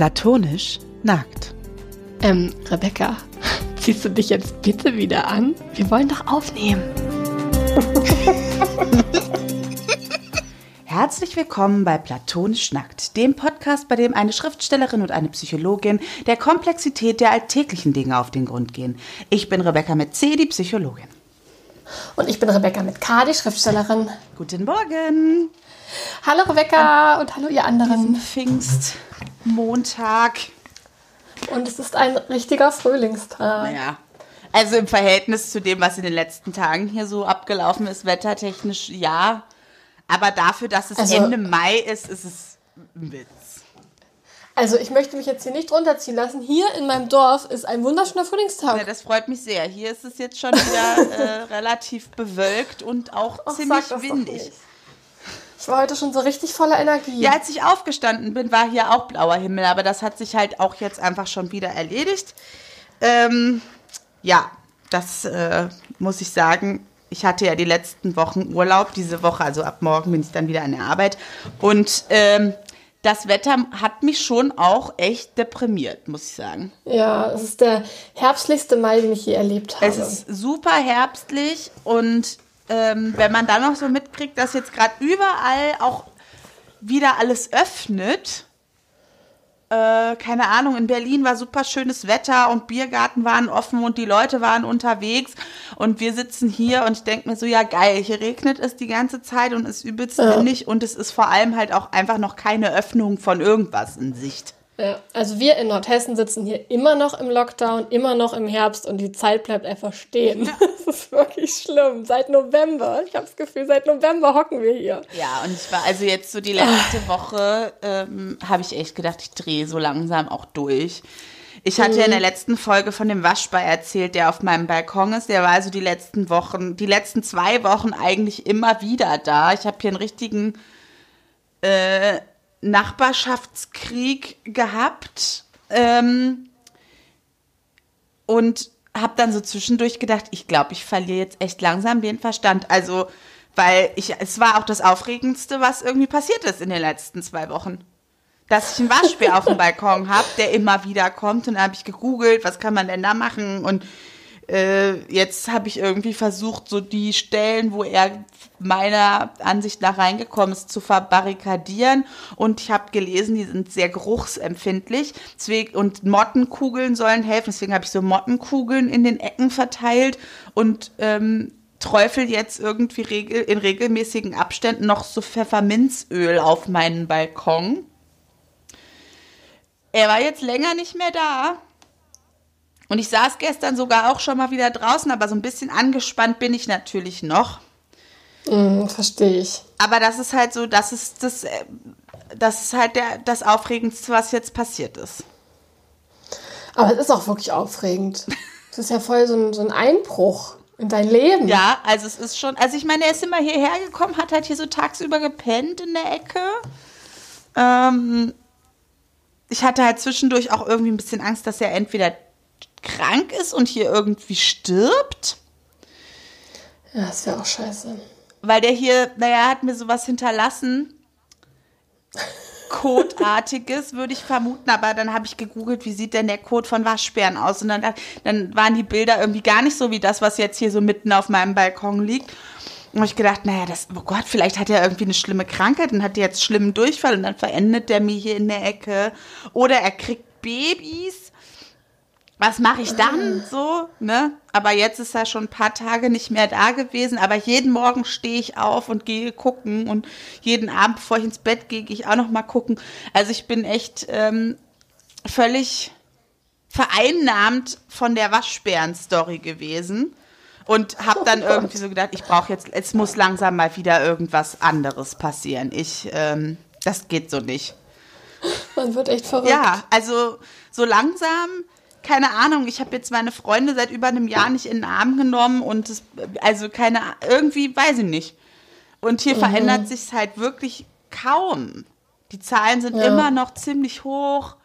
Platonisch nackt. Ähm, Rebecca, ziehst du dich jetzt bitte wieder an? Wir wollen doch aufnehmen. Herzlich willkommen bei Platonisch Nackt, dem Podcast, bei dem eine Schriftstellerin und eine Psychologin der Komplexität der alltäglichen Dinge auf den Grund gehen. Ich bin Rebecca mit C, die Psychologin. Und ich bin Rebecca mit K, die Schriftstellerin. Guten Morgen. Hallo Rebecca und hallo ihr anderen. Pfingstmontag. Und es ist ein richtiger Frühlingstag. Naja, also im Verhältnis zu dem, was in den letzten Tagen hier so abgelaufen ist, wettertechnisch ja. Aber dafür, dass es Also- Ende Mai ist, ist es ein Witz. Also ich möchte mich jetzt hier nicht runterziehen lassen. Hier in meinem Dorf ist ein wunderschöner Frühlingstag. Ja, das freut mich sehr. Hier ist es jetzt schon wieder äh, relativ bewölkt und auch Ach, ziemlich windig. Ich war heute schon so richtig voller Energie. Ja, als ich aufgestanden bin, war hier auch blauer Himmel, aber das hat sich halt auch jetzt einfach schon wieder erledigt. Ähm, ja, das äh, muss ich sagen. Ich hatte ja die letzten Wochen Urlaub, diese Woche, also ab morgen bin ich dann wieder an der Arbeit. Und ähm, das Wetter hat mich schon auch echt deprimiert, muss ich sagen. Ja, es ist der herbstlichste Mai, den ich je erlebt habe. Es ist super herbstlich und ähm, wenn man dann noch so mitkriegt, dass jetzt gerade überall auch wieder alles öffnet, äh, keine Ahnung, in Berlin war super schönes Wetter und Biergarten waren offen und die Leute waren unterwegs und wir sitzen hier und ich denke mir so, ja geil, hier regnet es die ganze Zeit und ist übelst windig und es ist vor allem halt auch einfach noch keine Öffnung von irgendwas in Sicht. Ja, also wir in Nordhessen sitzen hier immer noch im Lockdown, immer noch im Herbst und die Zeit bleibt einfach stehen. Das ist wirklich schlimm. Seit November, ich habe das Gefühl, seit November hocken wir hier. Ja, und ich war also jetzt so die letzte Woche, ähm, habe ich echt gedacht, ich drehe so langsam auch durch. Ich hatte ja in der letzten Folge von dem Waschbär erzählt, der auf meinem Balkon ist. Der war also die letzten Wochen, die letzten zwei Wochen eigentlich immer wieder da. Ich habe hier einen richtigen äh, Nachbarschaftskrieg gehabt. Ähm, und habe dann so zwischendurch gedacht, ich glaube, ich verliere jetzt echt langsam den Verstand. Also, weil ich, es war auch das Aufregendste, was irgendwie passiert ist in den letzten zwei Wochen. Dass ich einen Waschbär auf dem Balkon habe, der immer wieder kommt. Und dann habe ich gegoogelt, was kann man denn da machen? Und äh, jetzt habe ich irgendwie versucht, so die Stellen, wo er meiner Ansicht nach reingekommen ist, zu verbarrikadieren. Und ich habe gelesen, die sind sehr geruchsempfindlich. Und Mottenkugeln sollen helfen. Deswegen habe ich so Mottenkugeln in den Ecken verteilt und ähm, träufel jetzt irgendwie regel, in regelmäßigen Abständen noch so Pfefferminzöl auf meinen Balkon. Er war jetzt länger nicht mehr da. Und ich saß gestern sogar auch schon mal wieder draußen, aber so ein bisschen angespannt bin ich natürlich noch. Hm, verstehe ich. Aber das ist halt so, das ist das, äh, das ist halt der, das Aufregendste, was jetzt passiert ist. Aber es ist auch wirklich aufregend. Es ist ja voll so ein, so ein Einbruch in dein Leben. Ja, also es ist schon, also ich meine, er ist immer hierher gekommen, hat halt hier so tagsüber gepennt in der Ecke. Ähm, ich hatte halt zwischendurch auch irgendwie ein bisschen Angst, dass er entweder krank ist und hier irgendwie stirbt. Ja, das wäre auch scheiße. weil der hier, naja, hat mir sowas hinterlassen. Kotartiges, würde ich vermuten, aber dann habe ich gegoogelt, wie sieht denn der Kot von Waschbären aus? Und dann, dann waren die Bilder irgendwie gar nicht so wie das, was jetzt hier so mitten auf meinem Balkon liegt. Und ich gedacht, naja, das, oh Gott, vielleicht hat er irgendwie eine schlimme Krankheit und hat jetzt schlimmen Durchfall und dann verendet der mir hier in der Ecke. Oder er kriegt Babys was mache ich dann so, ne? Aber jetzt ist er schon ein paar Tage nicht mehr da gewesen, aber jeden Morgen stehe ich auf und gehe gucken und jeden Abend, bevor ich ins Bett gehe, gehe ich auch noch mal gucken. Also ich bin echt ähm, völlig vereinnahmt von der Waschbären-Story gewesen und habe dann irgendwie so gedacht, ich brauche jetzt, es muss langsam mal wieder irgendwas anderes passieren. Ich, ähm, das geht so nicht. Man wird echt verrückt. Ja, also so langsam, keine Ahnung, ich habe jetzt meine Freunde seit über einem Jahr nicht in den Arm genommen und es, also keine, irgendwie, weiß ich nicht. Und hier verändert sich halt wirklich kaum. Die Zahlen sind Ja. immer noch ziemlich hoch.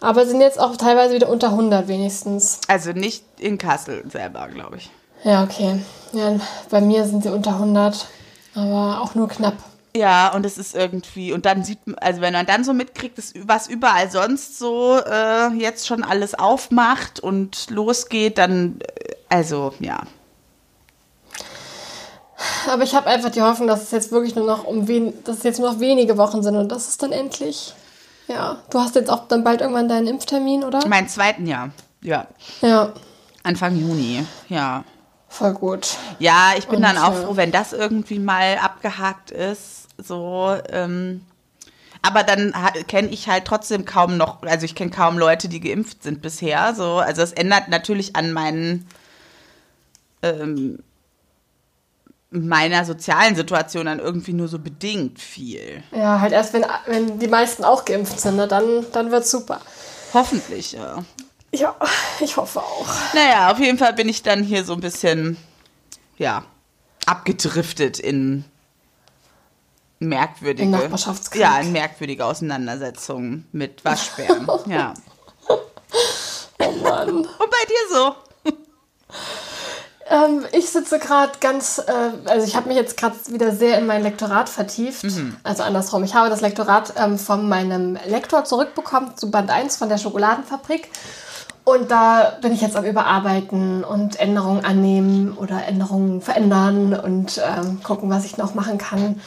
Aber sind jetzt auch teilweise wieder unter 100 wenigstens. Also nicht in Kassel selber, glaube ich. Ja, okay. Ja, bei mir sind sie unter 100, aber auch nur knapp. Ja, und es ist irgendwie, und dann sieht man, also wenn man dann so mitkriegt, dass, was überall sonst so äh, jetzt schon alles aufmacht und losgeht, dann, äh, also ja. Aber ich habe einfach die Hoffnung, dass es jetzt wirklich nur noch um wen, dass es jetzt nur noch wenige Wochen sind und das ist dann endlich. Ja, du hast jetzt auch dann bald irgendwann deinen Impftermin, oder? Mein zweiten Jahr, ja. Ja. Anfang Juni, ja. Voll gut. Ja, ich bin Und, dann auch äh, froh, wenn das irgendwie mal abgehakt ist. So, ähm, aber dann kenne ich halt trotzdem kaum noch, also ich kenne kaum Leute, die geimpft sind bisher. So, also es ändert natürlich an meinen ähm, meiner sozialen Situation dann irgendwie nur so bedingt viel. Ja, halt erst, wenn, wenn die meisten auch geimpft sind, ne, dann, dann wird's super. Hoffentlich, ja. Ja, ich hoffe auch. Naja, auf jeden Fall bin ich dann hier so ein bisschen, ja, abgedriftet in merkwürdige, In Nachbarschaftskrieg. ja, in merkwürdige Auseinandersetzungen mit Waschbären. ja. Oh Mann. Und bei dir so? Ähm, ich sitze gerade ganz, äh, also ich habe mich jetzt gerade wieder sehr in mein Lektorat vertieft. Also andersrum, ich habe das Lektorat ähm, von meinem Lektor zurückbekommen zu Band 1 von der Schokoladenfabrik. Und da bin ich jetzt am Überarbeiten und Änderungen annehmen oder Änderungen verändern und ähm, gucken, was ich noch machen kann.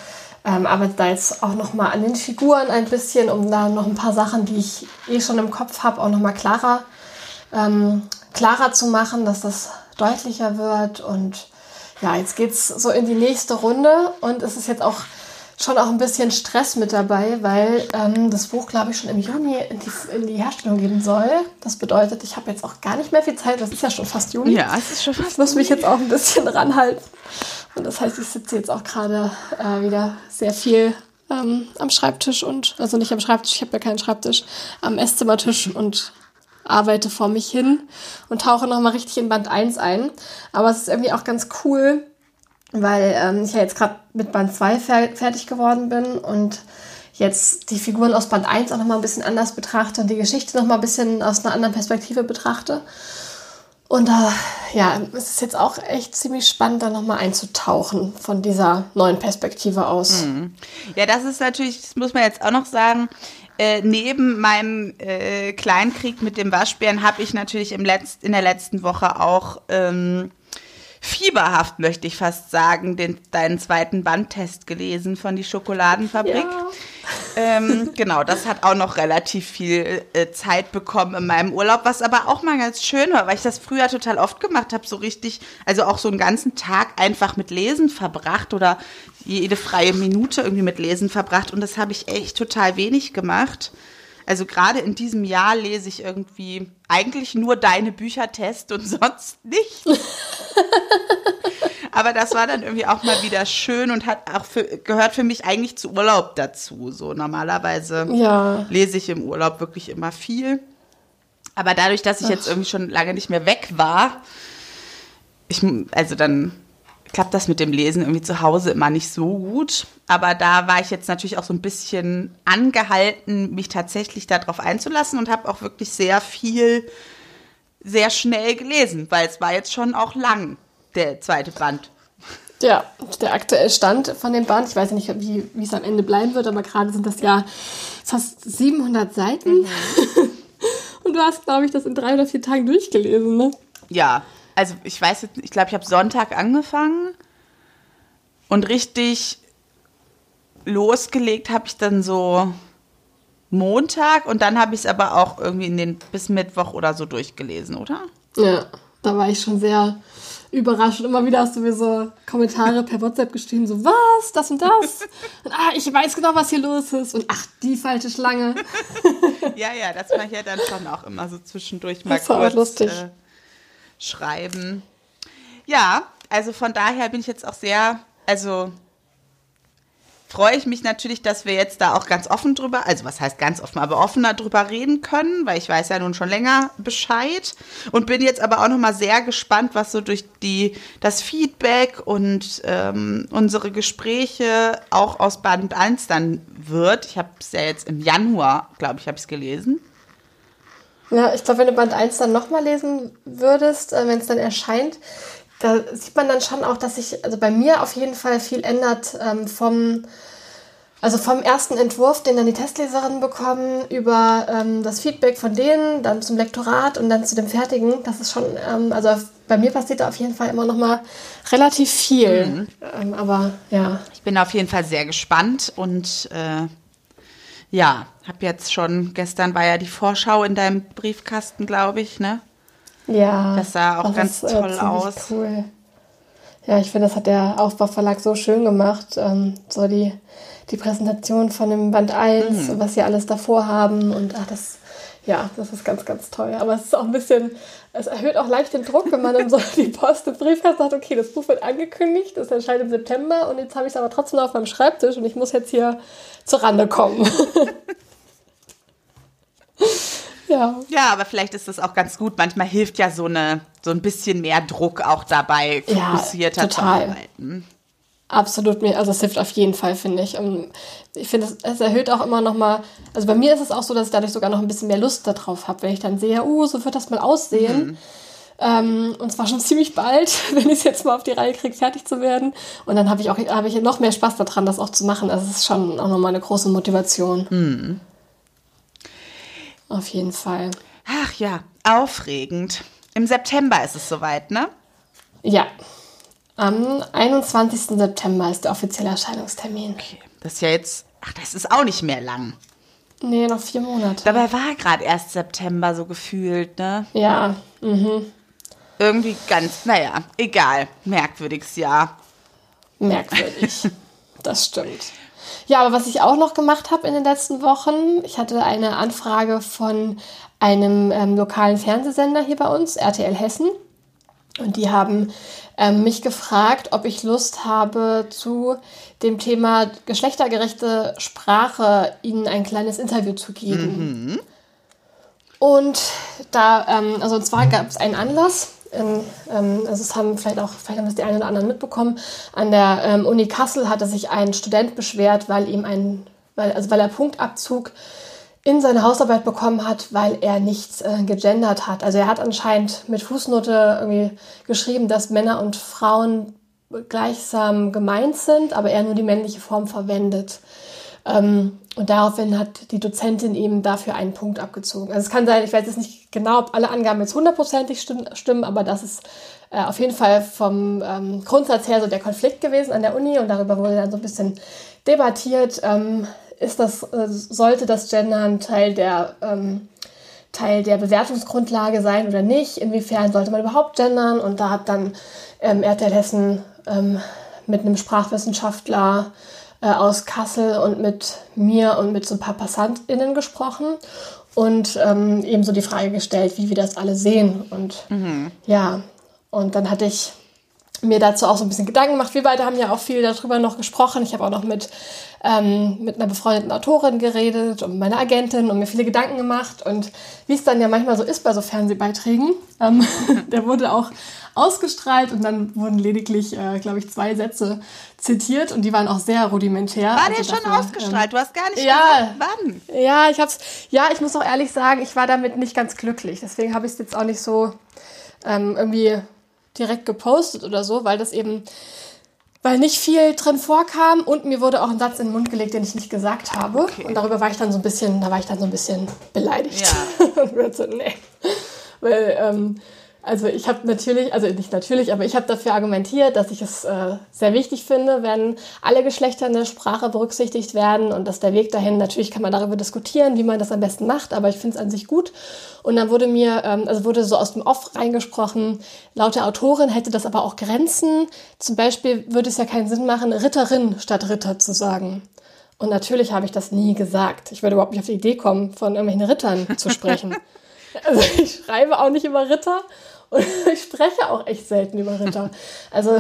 Ähm, arbeite da jetzt auch nochmal an den Figuren ein bisschen, um da noch ein paar Sachen, die ich eh schon im Kopf habe, auch nochmal klarer ähm, klarer zu machen, dass das deutlicher wird. Und ja, jetzt geht's so in die nächste Runde und es ist jetzt auch schon auch ein bisschen Stress mit dabei, weil ähm, das Buch, glaube ich, schon im Juni in die, in die Herstellung gehen soll. Das bedeutet, ich habe jetzt auch gar nicht mehr viel Zeit. Das ist ja schon fast Juni. Ja, es ist schon Ich muss mich jetzt auch ein bisschen ranhalten. Und das heißt, ich sitze jetzt auch gerade äh, wieder sehr viel ähm, am Schreibtisch und, also nicht am Schreibtisch, ich habe ja keinen Schreibtisch, am Esszimmertisch und arbeite vor mich hin und tauche nochmal richtig in Band 1 ein. Aber es ist irgendwie auch ganz cool, weil ähm, ich ja jetzt gerade mit Band 2 fer fertig geworden bin und jetzt die Figuren aus Band 1 auch nochmal ein bisschen anders betrachte und die Geschichte nochmal ein bisschen aus einer anderen Perspektive betrachte. Und da, ja, es ist jetzt auch echt ziemlich spannend, da nochmal einzutauchen von dieser neuen Perspektive aus. Ja, das ist natürlich, das muss man jetzt auch noch sagen, äh, neben meinem äh, Kleinkrieg mit dem Waschbären habe ich natürlich im Letzt, in der letzten Woche auch ähm, fieberhaft, möchte ich fast sagen, den, deinen zweiten Bandtest gelesen von die Schokoladenfabrik. Ja. Ähm, genau, das hat auch noch relativ viel äh, Zeit bekommen in meinem Urlaub, was aber auch mal ganz schön war, weil ich das früher total oft gemacht habe, so richtig, also auch so einen ganzen Tag einfach mit Lesen verbracht oder jede freie Minute irgendwie mit Lesen verbracht und das habe ich echt total wenig gemacht. Also gerade in diesem Jahr lese ich irgendwie eigentlich nur deine Büchertest und sonst nicht. Aber das war dann irgendwie auch mal wieder schön und hat auch für, gehört für mich eigentlich zu Urlaub dazu. So normalerweise Ja. lese ich im Urlaub wirklich immer viel. Aber dadurch, dass ich jetzt irgendwie schon lange nicht mehr weg war, ich, also dann klappt das mit dem Lesen irgendwie zu Hause immer nicht so gut. Aber da war ich jetzt natürlich auch so ein bisschen angehalten, mich tatsächlich darauf einzulassen und habe auch wirklich sehr viel, sehr schnell gelesen, weil es war jetzt schon auch lang, der zweite Band. Ja, der aktuelle Stand von dem Band, ich weiß nicht, wie, wie es am Ende bleiben wird, aber gerade sind das ja fast 700 Seiten. Und du hast, glaube ich, das in drei oder vier Tagen durchgelesen, ne? Ja, also ich weiß jetzt, ich glaube, ich habe Sonntag angefangen und richtig losgelegt habe ich dann so Montag und dann habe ich es aber auch irgendwie in den bis Mittwoch oder so durchgelesen, oder? Ja, da war ich schon sehr überrascht. Und immer wieder hast du mir so Kommentare per WhatsApp geschrieben, so, was, das und das? Und, ah, ich weiß genau, was hier los ist. Und ach, die falsche Schlange. Ja, ja, das mache ich ja dann schon auch immer so zwischendurch mal Das war kurz lustig. Äh, schreiben. Ja, also von daher bin ich jetzt auch sehr, also freue ich mich natürlich, dass wir jetzt da auch ganz offen drüber, also was heißt ganz offen, aber offener drüber reden können, weil ich weiß ja nun schon länger Bescheid und bin jetzt aber auch noch mal sehr gespannt, was so durch die das Feedback und ähm, unsere Gespräche auch aus 1 dann wird. Ich habe es ja jetzt im Januar, glaube ich, habe ich es gelesen. Ja, ich glaube, wenn du Band 1 dann nochmal lesen würdest, äh, wenn es dann erscheint, da sieht man dann schon auch, dass sich also bei mir auf jeden Fall viel ändert ähm, vom Also vom ersten Entwurf, den dann die Testleserinnen bekommen, über ähm, das Feedback von denen, dann zum Lektorat und dann zu dem fertigen, das ist schon, ähm, also bei mir passiert da auf jeden Fall immer noch mal relativ viel. Mhm. Ähm, aber ja. Ich bin auf jeden Fall sehr gespannt und äh, ja, habe jetzt schon, gestern war ja die Vorschau in deinem Briefkasten, glaube ich, ne? Ja. Das sah auch ganz ist, äh, toll äh, aus. Cool. Ja, ich finde, das hat der Aufbauverlag so schön gemacht. Ähm, so die die Präsentation von dem Band 1, mhm. was sie alles davor haben. Und ach, das, ja, das ist ganz, ganz toll. Aber es ist auch ein bisschen, es erhöht auch leicht den Druck, wenn man dann so die Post im Briefkasten sagt, okay, das Buch wird angekündigt, das erscheint im September und jetzt habe ich es aber trotzdem noch auf meinem Schreibtisch und ich muss jetzt hier zur Rande kommen. ja. Ja, aber vielleicht ist das auch ganz gut. Manchmal hilft ja so eine so ein bisschen mehr Druck auch dabei, fokussierter ja, zu arbeiten. Absolut, also es hilft auf jeden Fall, finde ich. Und ich finde, es, es, erhöht auch immer noch mal, also bei mir ist es auch so, dass ich dadurch sogar noch ein bisschen mehr Lust darauf habe, wenn ich dann sehe, uh, so wird das mal aussehen. Mhm. Ähm, und zwar schon ziemlich bald, wenn ich es jetzt mal auf die Reihe kriege, fertig zu werden. Und dann habe ich auch hab ich noch mehr Spaß daran, das auch zu machen. Also es ist schon auch nochmal eine große Motivation. Mhm. Auf jeden Fall. Ach ja, aufregend. Im September ist es soweit, ne? Ja, am 21. September ist der offizielle Erscheinungstermin. Okay, das ist ja jetzt, ach, das ist auch nicht mehr lang. Nee, noch vier Monate. Dabei war gerade erst September so gefühlt, ne? Ja, mhm. Irgendwie ganz, naja, egal. Merkwürdiges Jahr. Merkwürdig. das stimmt. Ja, aber was ich auch noch gemacht habe in den letzten Wochen, ich hatte eine Anfrage von einem ähm, lokalen Fernsehsender hier bei uns, RTL Hessen. Und die haben mich gefragt, ob ich Lust habe, zu dem Thema geschlechtergerechte Sprache ihnen ein kleines Interview zu geben. Mhm. Und da, ähm, also und zwar gab es einen Anlass, ähm, also es haben vielleicht auch, vielleicht haben das die einen oder anderen mitbekommen, an der ähm, Uni Kassel hatte sich ein Student beschwert, weil ihm ein, weil, also weil er Punktabzug in seine Hausarbeit bekommen hat, weil er nichts äh, gegendert hat. Also er hat anscheinend mit Fußnote irgendwie geschrieben, dass Männer und Frauen gleichsam gemeint sind, aber er nur die männliche Form verwendet. Ähm, und daraufhin hat die Dozentin ihm dafür einen Punkt abgezogen. Also es kann sein, ich weiß jetzt nicht genau, ob alle Angaben jetzt hundertprozentig stimmen, aber das ist äh, auf jeden Fall vom ähm, Grundsatz her so der Konflikt gewesen an der Uni und darüber wurde dann so ein bisschen debattiert. Ähm, ist das, äh, sollte das Gendern Teil der, ähm, Teil der Bewertungsgrundlage sein oder nicht? Inwiefern sollte man überhaupt gendern? Und da hat dann ähm, RTL Hessen ähm, mit einem Sprachwissenschaftler äh, aus Kassel und mit mir und mit so ein paar PassantInnen gesprochen und ähm, ebenso die Frage gestellt, wie wir das alle sehen. Und mhm. ja, und dann hatte ich mir dazu auch so ein bisschen Gedanken gemacht. Wir beide haben ja auch viel darüber noch gesprochen. Ich habe auch noch mit, ähm, mit einer befreundeten Autorin geredet und meiner Agentin und mir viele Gedanken gemacht. Und wie es dann ja manchmal so ist bei so Fernsehbeiträgen, ähm, der wurde auch ausgestrahlt und dann wurden lediglich, äh, glaube ich, zwei Sätze zitiert und die waren auch sehr rudimentär. War also der schon dafür, ausgestrahlt? Ähm, du hast gar nicht ja, gesagt, wann. Ja, ich hab's, ja, ich muss auch ehrlich sagen, ich war damit nicht ganz glücklich. Deswegen habe ich es jetzt auch nicht so ähm, irgendwie direkt gepostet oder so, weil das eben, weil nicht viel drin vorkam und mir wurde auch ein Satz in den Mund gelegt, den ich nicht gesagt habe. Okay. Und darüber war ich dann so ein bisschen, da war ich dann so ein bisschen beleidigt. Ja. und so, nee. Weil, ähm, also ich habe natürlich, also nicht natürlich, aber ich habe dafür argumentiert, dass ich es äh, sehr wichtig finde, wenn alle Geschlechter in der Sprache berücksichtigt werden und dass der Weg dahin, natürlich kann man darüber diskutieren, wie man das am besten macht, aber ich finde es an sich gut. Und dann wurde mir, ähm, also wurde so aus dem Off reingesprochen, laut der Autorin hätte das aber auch Grenzen. Zum Beispiel würde es ja keinen Sinn machen, Ritterin statt Ritter zu sagen. Und natürlich habe ich das nie gesagt. Ich würde überhaupt nicht auf die Idee kommen, von irgendwelchen Rittern zu sprechen. Also ich schreibe auch nicht über Ritter und ich spreche auch echt selten über Ritter. Also,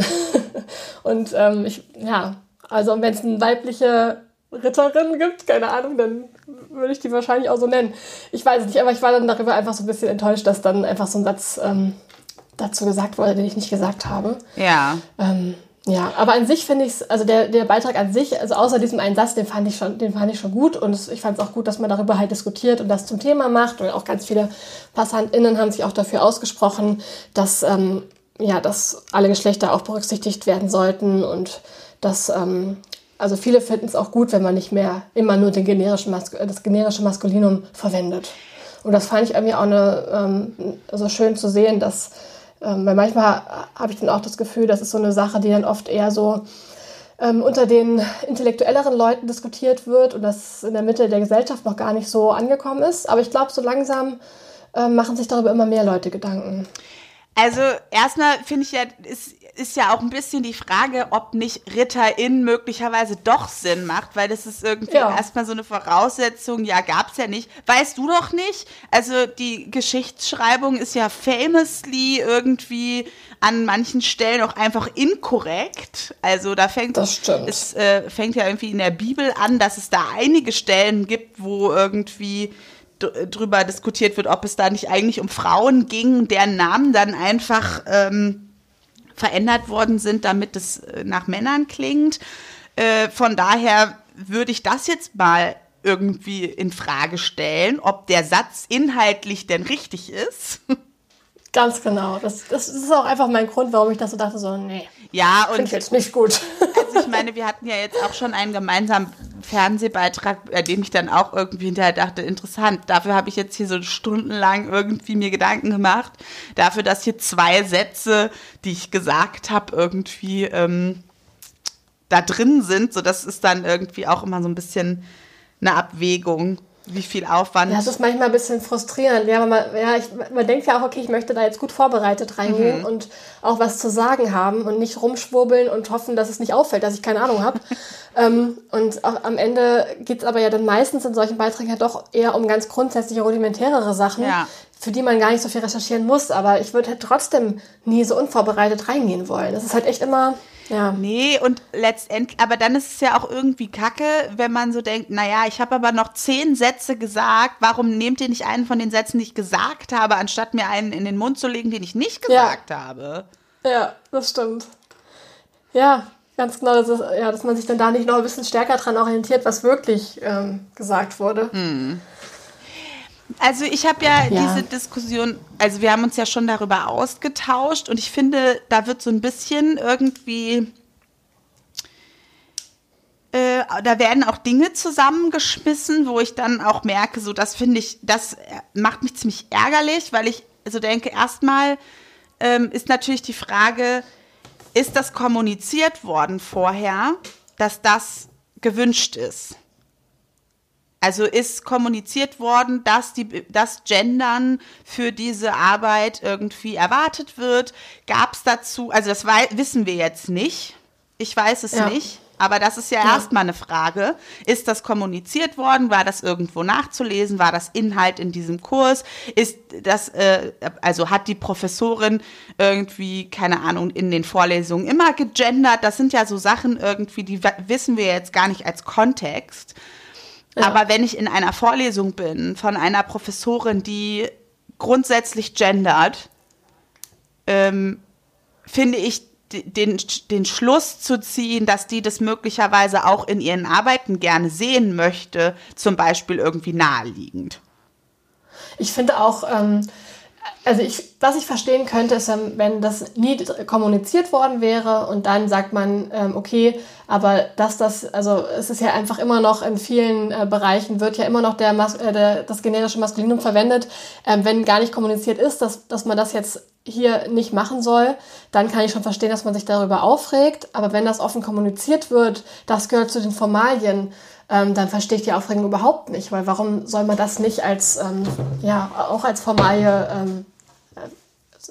und ähm, ich, ja, also wenn es eine weibliche Ritterin gibt, keine Ahnung, dann würde ich die wahrscheinlich auch so nennen. Ich weiß es nicht, aber ich war dann darüber einfach so ein bisschen enttäuscht, dass dann einfach so ein Satz ähm, dazu gesagt wurde, den ich nicht gesagt habe. Ja. Ähm, ja, aber an sich finde ich es, also der, der Beitrag an sich, also außer diesem einen Satz, den fand ich schon, den fand ich schon gut und ich fand es auch gut, dass man darüber halt diskutiert und das zum Thema macht und auch ganz viele PassantInnen haben sich auch dafür ausgesprochen, dass, ähm, ja, dass alle Geschlechter auch berücksichtigt werden sollten und dass, ähm, also viele finden es auch gut, wenn man nicht mehr immer nur den generischen Mas das generische Maskulinum verwendet. Und das fand ich irgendwie auch eine, ähm, also schön zu sehen, dass, ähm, weil manchmal habe ich dann auch das Gefühl, das ist so eine Sache, die dann oft eher so ähm, unter den intellektuelleren Leuten diskutiert wird und das in der Mitte der Gesellschaft noch gar nicht so angekommen ist. Aber ich glaube, so langsam äh, machen sich darüber immer mehr Leute Gedanken. Also erstmal finde ich ja, ist, ist ja auch ein bisschen die Frage, ob nicht Ritterin möglicherweise doch Sinn macht, weil das ist irgendwie ja. erstmal so eine Voraussetzung, ja, gab es ja nicht. Weißt du doch nicht? Also die Geschichtsschreibung ist ja famously irgendwie an manchen Stellen auch einfach inkorrekt. Also da fängt es äh, fängt ja irgendwie in der Bibel an, dass es da einige Stellen gibt, wo irgendwie drüber diskutiert wird, ob es da nicht eigentlich um Frauen ging, deren Namen dann einfach ähm, verändert worden sind, damit es äh, nach Männern klingt. Äh, von daher würde ich das jetzt mal irgendwie in Frage stellen, ob der Satz inhaltlich denn richtig ist. Ganz genau. Das, das ist auch einfach mein Grund, warum ich das so dachte, so, nee. Ja, und. Finde ich jetzt nicht gut. Also ich meine, wir hatten ja jetzt auch schon einen gemeinsamen Fernsehbeitrag, bei dem ich dann auch irgendwie hinterher dachte, interessant. Dafür habe ich jetzt hier so stundenlang irgendwie mir Gedanken gemacht. Dafür, dass hier zwei Sätze, die ich gesagt habe, irgendwie ähm, da drin sind. So, das ist dann irgendwie auch immer so ein bisschen eine Abwägung wie viel Aufwand. Ja, das ist manchmal ein bisschen frustrierend. Ja, man, ja, ich, man denkt ja auch, okay, ich möchte da jetzt gut vorbereitet reingehen mhm. und auch was zu sagen haben und nicht rumschwurbeln und hoffen, dass es nicht auffällt, dass ich keine Ahnung habe. ähm, und auch am Ende geht es aber ja dann meistens in solchen Beiträgen ja doch eher um ganz grundsätzliche, rudimentärere Sachen, ja. für die man gar nicht so viel recherchieren muss. Aber ich würde halt trotzdem nie so unvorbereitet reingehen wollen. Das ist halt echt immer ja. Nee, und letztendlich, aber dann ist es ja auch irgendwie kacke, wenn man so denkt, naja, ich habe aber noch zehn Sätze gesagt, warum nehmt ihr nicht einen von den Sätzen, die ich gesagt habe, anstatt mir einen in den Mund zu legen, den ich nicht gesagt ja. habe? Ja, das stimmt. Ja, ganz genau, das ist, ja, dass man sich dann da nicht noch ein bisschen stärker dran orientiert, was wirklich ähm, gesagt wurde. Mhm. Also ich habe ja, ja, diese Diskussion, also wir haben uns ja schon darüber ausgetauscht und ich finde, da wird so ein bisschen irgendwie, äh, da werden auch Dinge zusammengeschmissen, wo ich dann auch merke, so das finde ich, das macht mich ziemlich ärgerlich, weil ich so denke, erstmal ähm, ist natürlich die Frage, ist das kommuniziert worden vorher, dass das gewünscht ist? Also ist kommuniziert worden, dass die, das Gendern für diese Arbeit irgendwie erwartet wird. Gab es dazu, also das wissen wir jetzt nicht. Ich weiß es ja. nicht. Aber das ist ja, ja. erstmal eine Frage. Ist das kommuniziert worden? War das irgendwo nachzulesen? War das Inhalt in diesem Kurs? Ist das, äh, also hat die Professorin irgendwie, keine Ahnung, in den Vorlesungen immer gegendert? Das sind ja so Sachen irgendwie, die wissen wir jetzt gar nicht als Kontext. Ja. Aber wenn ich in einer Vorlesung bin von einer Professorin, die grundsätzlich gendert, ähm, finde ich den, den Schluss zu ziehen, dass die das möglicherweise auch in ihren Arbeiten gerne sehen möchte, zum Beispiel irgendwie naheliegend. Ich finde auch, ähm, also ich, was ich verstehen könnte, ist, ähm, wenn das nie kommuniziert worden wäre und dann sagt man, ähm, okay, aber dass das, also es ist ja einfach immer noch in vielen äh, Bereichen wird ja immer noch der, Mas äh, der das generische Maskulinum verwendet, ähm, wenn gar nicht kommuniziert ist, dass, dass man das jetzt hier nicht machen soll, dann kann ich schon verstehen, dass man sich darüber aufregt. Aber wenn das offen kommuniziert wird, das gehört zu den Formalien, ähm, dann verstehe ich die Aufregung überhaupt nicht, weil warum soll man das nicht als, ähm, ja, auch als Formalie ähm,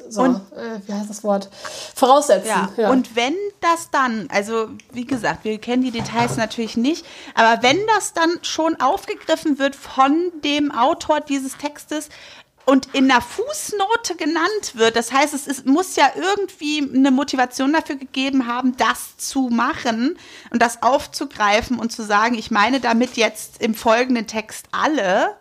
so, und, äh, wie heißt das Wort? Voraussetzen. Ja. ja. Und wenn das dann, also wie gesagt, wir kennen die Details natürlich nicht, aber wenn das dann schon aufgegriffen wird von dem Autor dieses Textes, und in der Fußnote genannt wird. Das heißt, es ist, muss ja irgendwie eine Motivation dafür gegeben haben, das zu machen und das aufzugreifen und zu sagen, ich meine damit jetzt im folgenden Text alle.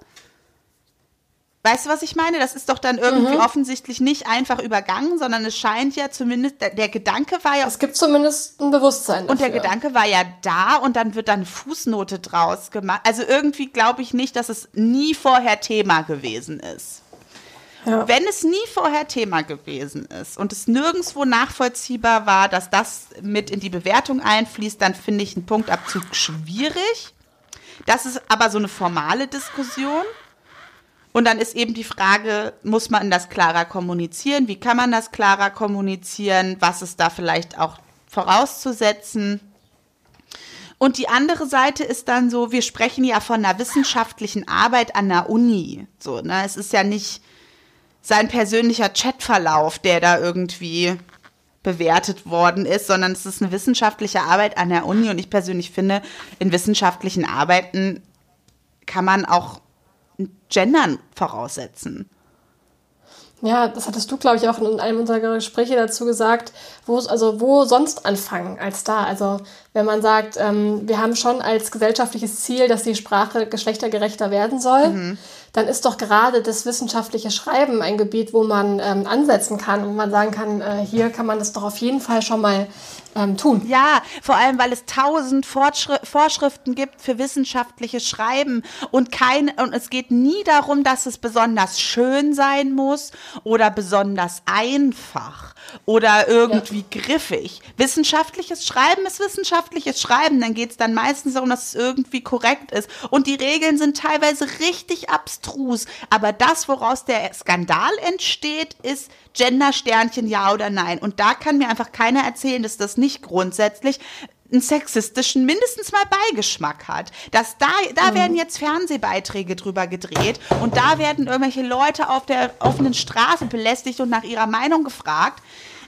Weißt du, was ich meine? Das ist doch dann irgendwie mhm. offensichtlich nicht einfach übergangen, sondern es scheint ja zumindest, der, der, Gedanke war ja. Es gibt zumindest ein Bewusstsein. Dafür. Und der Gedanke war ja da und dann wird dann eine Fußnote draus gemacht. Also irgendwie glaube ich nicht, dass es nie vorher Thema gewesen ist. Ja. Wenn es nie vorher Thema gewesen ist und es nirgendwo nachvollziehbar war, dass das mit in die Bewertung einfließt, dann finde ich einen Punktabzug schwierig. Das ist aber so eine formale Diskussion. Und dann ist eben die Frage, muss man das klarer kommunizieren? Wie kann man das klarer kommunizieren? Was ist da vielleicht auch vorauszusetzen? Und die andere Seite ist dann so, wir sprechen ja von einer wissenschaftlichen Arbeit an der Uni. So, ne? Es ist ja nicht sein persönlicher Chatverlauf, der da irgendwie bewertet worden ist, sondern es ist eine wissenschaftliche Arbeit an der Uni und ich persönlich finde, in wissenschaftlichen Arbeiten kann man auch Gendern voraussetzen. Ja, das hattest du, glaube ich, auch in einem unserer Gespräche dazu gesagt, wo also wo sonst anfangen als da. Also wenn man sagt, ähm, wir haben schon als gesellschaftliches Ziel, dass die Sprache geschlechtergerechter werden soll, mhm dann ist doch gerade das wissenschaftliche Schreiben ein Gebiet, wo man ähm, ansetzen kann, wo man sagen kann, äh, hier kann man das doch auf jeden Fall schon mal ähm, tun. Ja, vor allem, weil es tausend Fortschri Vorschriften gibt für wissenschaftliches Schreiben und kein, und es geht nie darum, dass es besonders schön sein muss oder besonders einfach oder irgendwie ja. griffig. Wissenschaftliches Schreiben ist wissenschaftliches Schreiben, dann geht es dann meistens darum, dass es irgendwie korrekt ist und die Regeln sind teilweise richtig abstrus. Aber das, woraus der Skandal entsteht, ist Gender-Sternchen ja oder nein. Und da kann mir einfach keiner erzählen, dass das nicht grundsätzlich einen sexistischen mindestens mal Beigeschmack hat. Dass da, da mhm. werden jetzt Fernsehbeiträge drüber gedreht und da werden irgendwelche Leute auf der offenen Straße belästigt und nach ihrer Meinung gefragt.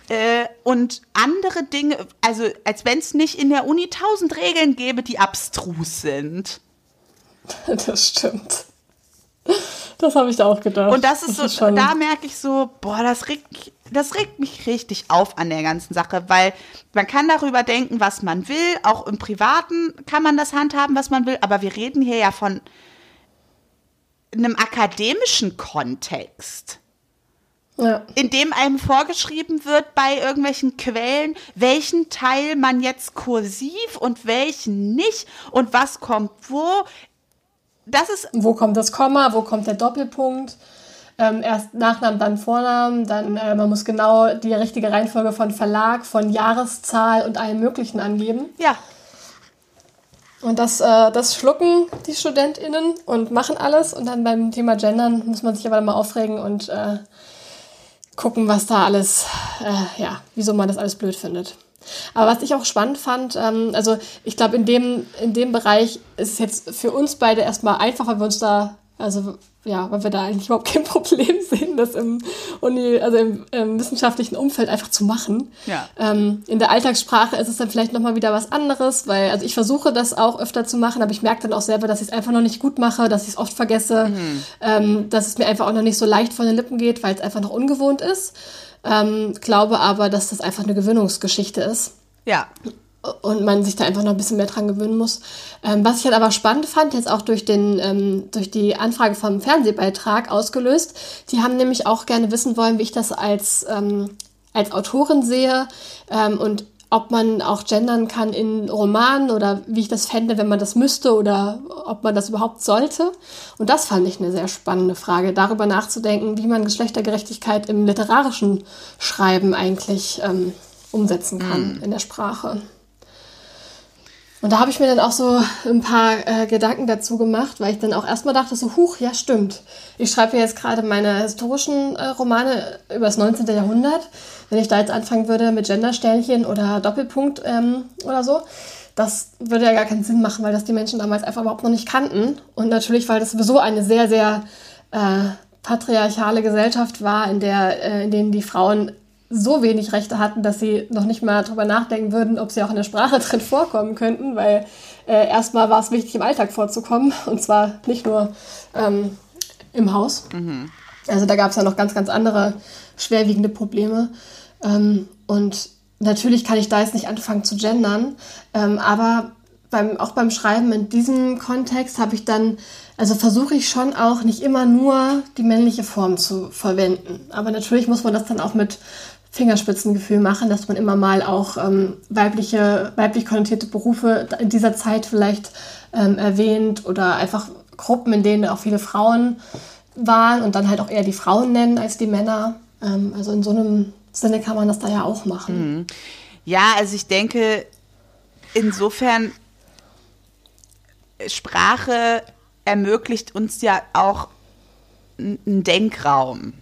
Äh, und andere Dinge, also als wenn es nicht in der Uni tausend Regeln gäbe, die abstrus sind. Das stimmt. Das habe ich auch gedacht. Und das ist das so, ist da merke ich so, boah, das regt, das regt mich richtig auf an der ganzen Sache, weil man kann darüber denken, was man will. Auch im Privaten kann man das handhaben, was man will. Aber wir reden hier ja von einem akademischen Kontext. Ja. In dem einem vorgeschrieben wird bei irgendwelchen Quellen, welchen Teil man jetzt kursiv und welchen nicht und was kommt wo das ist. Wo kommt das Komma, wo kommt der Doppelpunkt? Ähm, erst Nachnamen, dann Vornamen, dann äh, man muss genau die richtige Reihenfolge von Verlag, von Jahreszahl und allem Möglichen angeben. Ja. Und das, äh, das schlucken die StudentInnen und machen alles. Und dann beim Thema Gendern muss man sich aber mal aufregen und äh, gucken, was da alles, äh, ja, wieso man das alles blöd findet. Aber was ich auch spannend fand, ähm, also ich glaube, in dem, in dem Bereich ist es jetzt für uns beide erstmal einfach, weil wir uns da, also ja, weil wir da eigentlich überhaupt kein Problem sehen, das im Uni, also im, im wissenschaftlichen Umfeld einfach zu machen. Ja. Ähm, in der Alltagssprache ist es dann vielleicht nochmal wieder was anderes, weil, also ich versuche das auch öfter zu machen, aber ich merke dann auch selber, dass ich es einfach noch nicht gut mache, dass ich es oft vergesse, mhm. ähm, dass es mir einfach auch noch nicht so leicht von den Lippen geht, weil es einfach noch ungewohnt ist. Ähm, glaube aber, dass das einfach eine Gewöhnungsgeschichte ist. Ja. Und man sich da einfach noch ein bisschen mehr dran gewöhnen muss. Ähm, was ich halt aber spannend fand, jetzt auch durch, den, ähm, durch die Anfrage vom Fernsehbeitrag ausgelöst, die haben nämlich auch gerne wissen wollen, wie ich das als, ähm, als Autorin sehe ähm, und ob man auch gendern kann in Romanen oder wie ich das fände, wenn man das müsste oder ob man das überhaupt sollte. Und das fand ich eine sehr spannende Frage, darüber nachzudenken, wie man Geschlechtergerechtigkeit im literarischen Schreiben eigentlich ähm, umsetzen kann mhm. in der Sprache. Und da habe ich mir dann auch so ein paar äh, Gedanken dazu gemacht, weil ich dann auch erstmal dachte, so, huch, ja stimmt. Ich schreibe jetzt gerade meine historischen äh, Romane über das 19. Jahrhundert. Wenn ich da jetzt anfangen würde mit Gendersternchen oder Doppelpunkt ähm, oder so, das würde ja gar keinen Sinn machen, weil das die Menschen damals einfach überhaupt noch nicht kannten. Und natürlich, weil das sowieso eine sehr, sehr äh, patriarchale Gesellschaft war, in der, äh, in denen die Frauen so wenig Rechte hatten, dass sie noch nicht mal darüber nachdenken würden, ob sie auch in der Sprache drin vorkommen könnten, weil äh, erstmal war es wichtig, im Alltag vorzukommen und zwar nicht nur ähm, im Haus. Mhm. Also da gab es ja noch ganz, ganz andere schwerwiegende Probleme. Ähm, und natürlich kann ich da jetzt nicht anfangen zu gendern, ähm, aber beim, auch beim Schreiben in diesem Kontext habe ich dann, also versuche ich schon auch nicht immer nur die männliche Form zu verwenden. Aber natürlich muss man das dann auch mit Fingerspitzengefühl machen, dass man immer mal auch ähm, weibliche, weiblich konnotierte Berufe in dieser Zeit vielleicht ähm, erwähnt oder einfach Gruppen, in denen auch viele Frauen waren und dann halt auch eher die Frauen nennen als die Männer. Ähm, also in so einem Sinne kann man das da ja auch machen. Mhm. Ja, also ich denke, insofern Sprache ermöglicht uns ja auch einen Denkraum.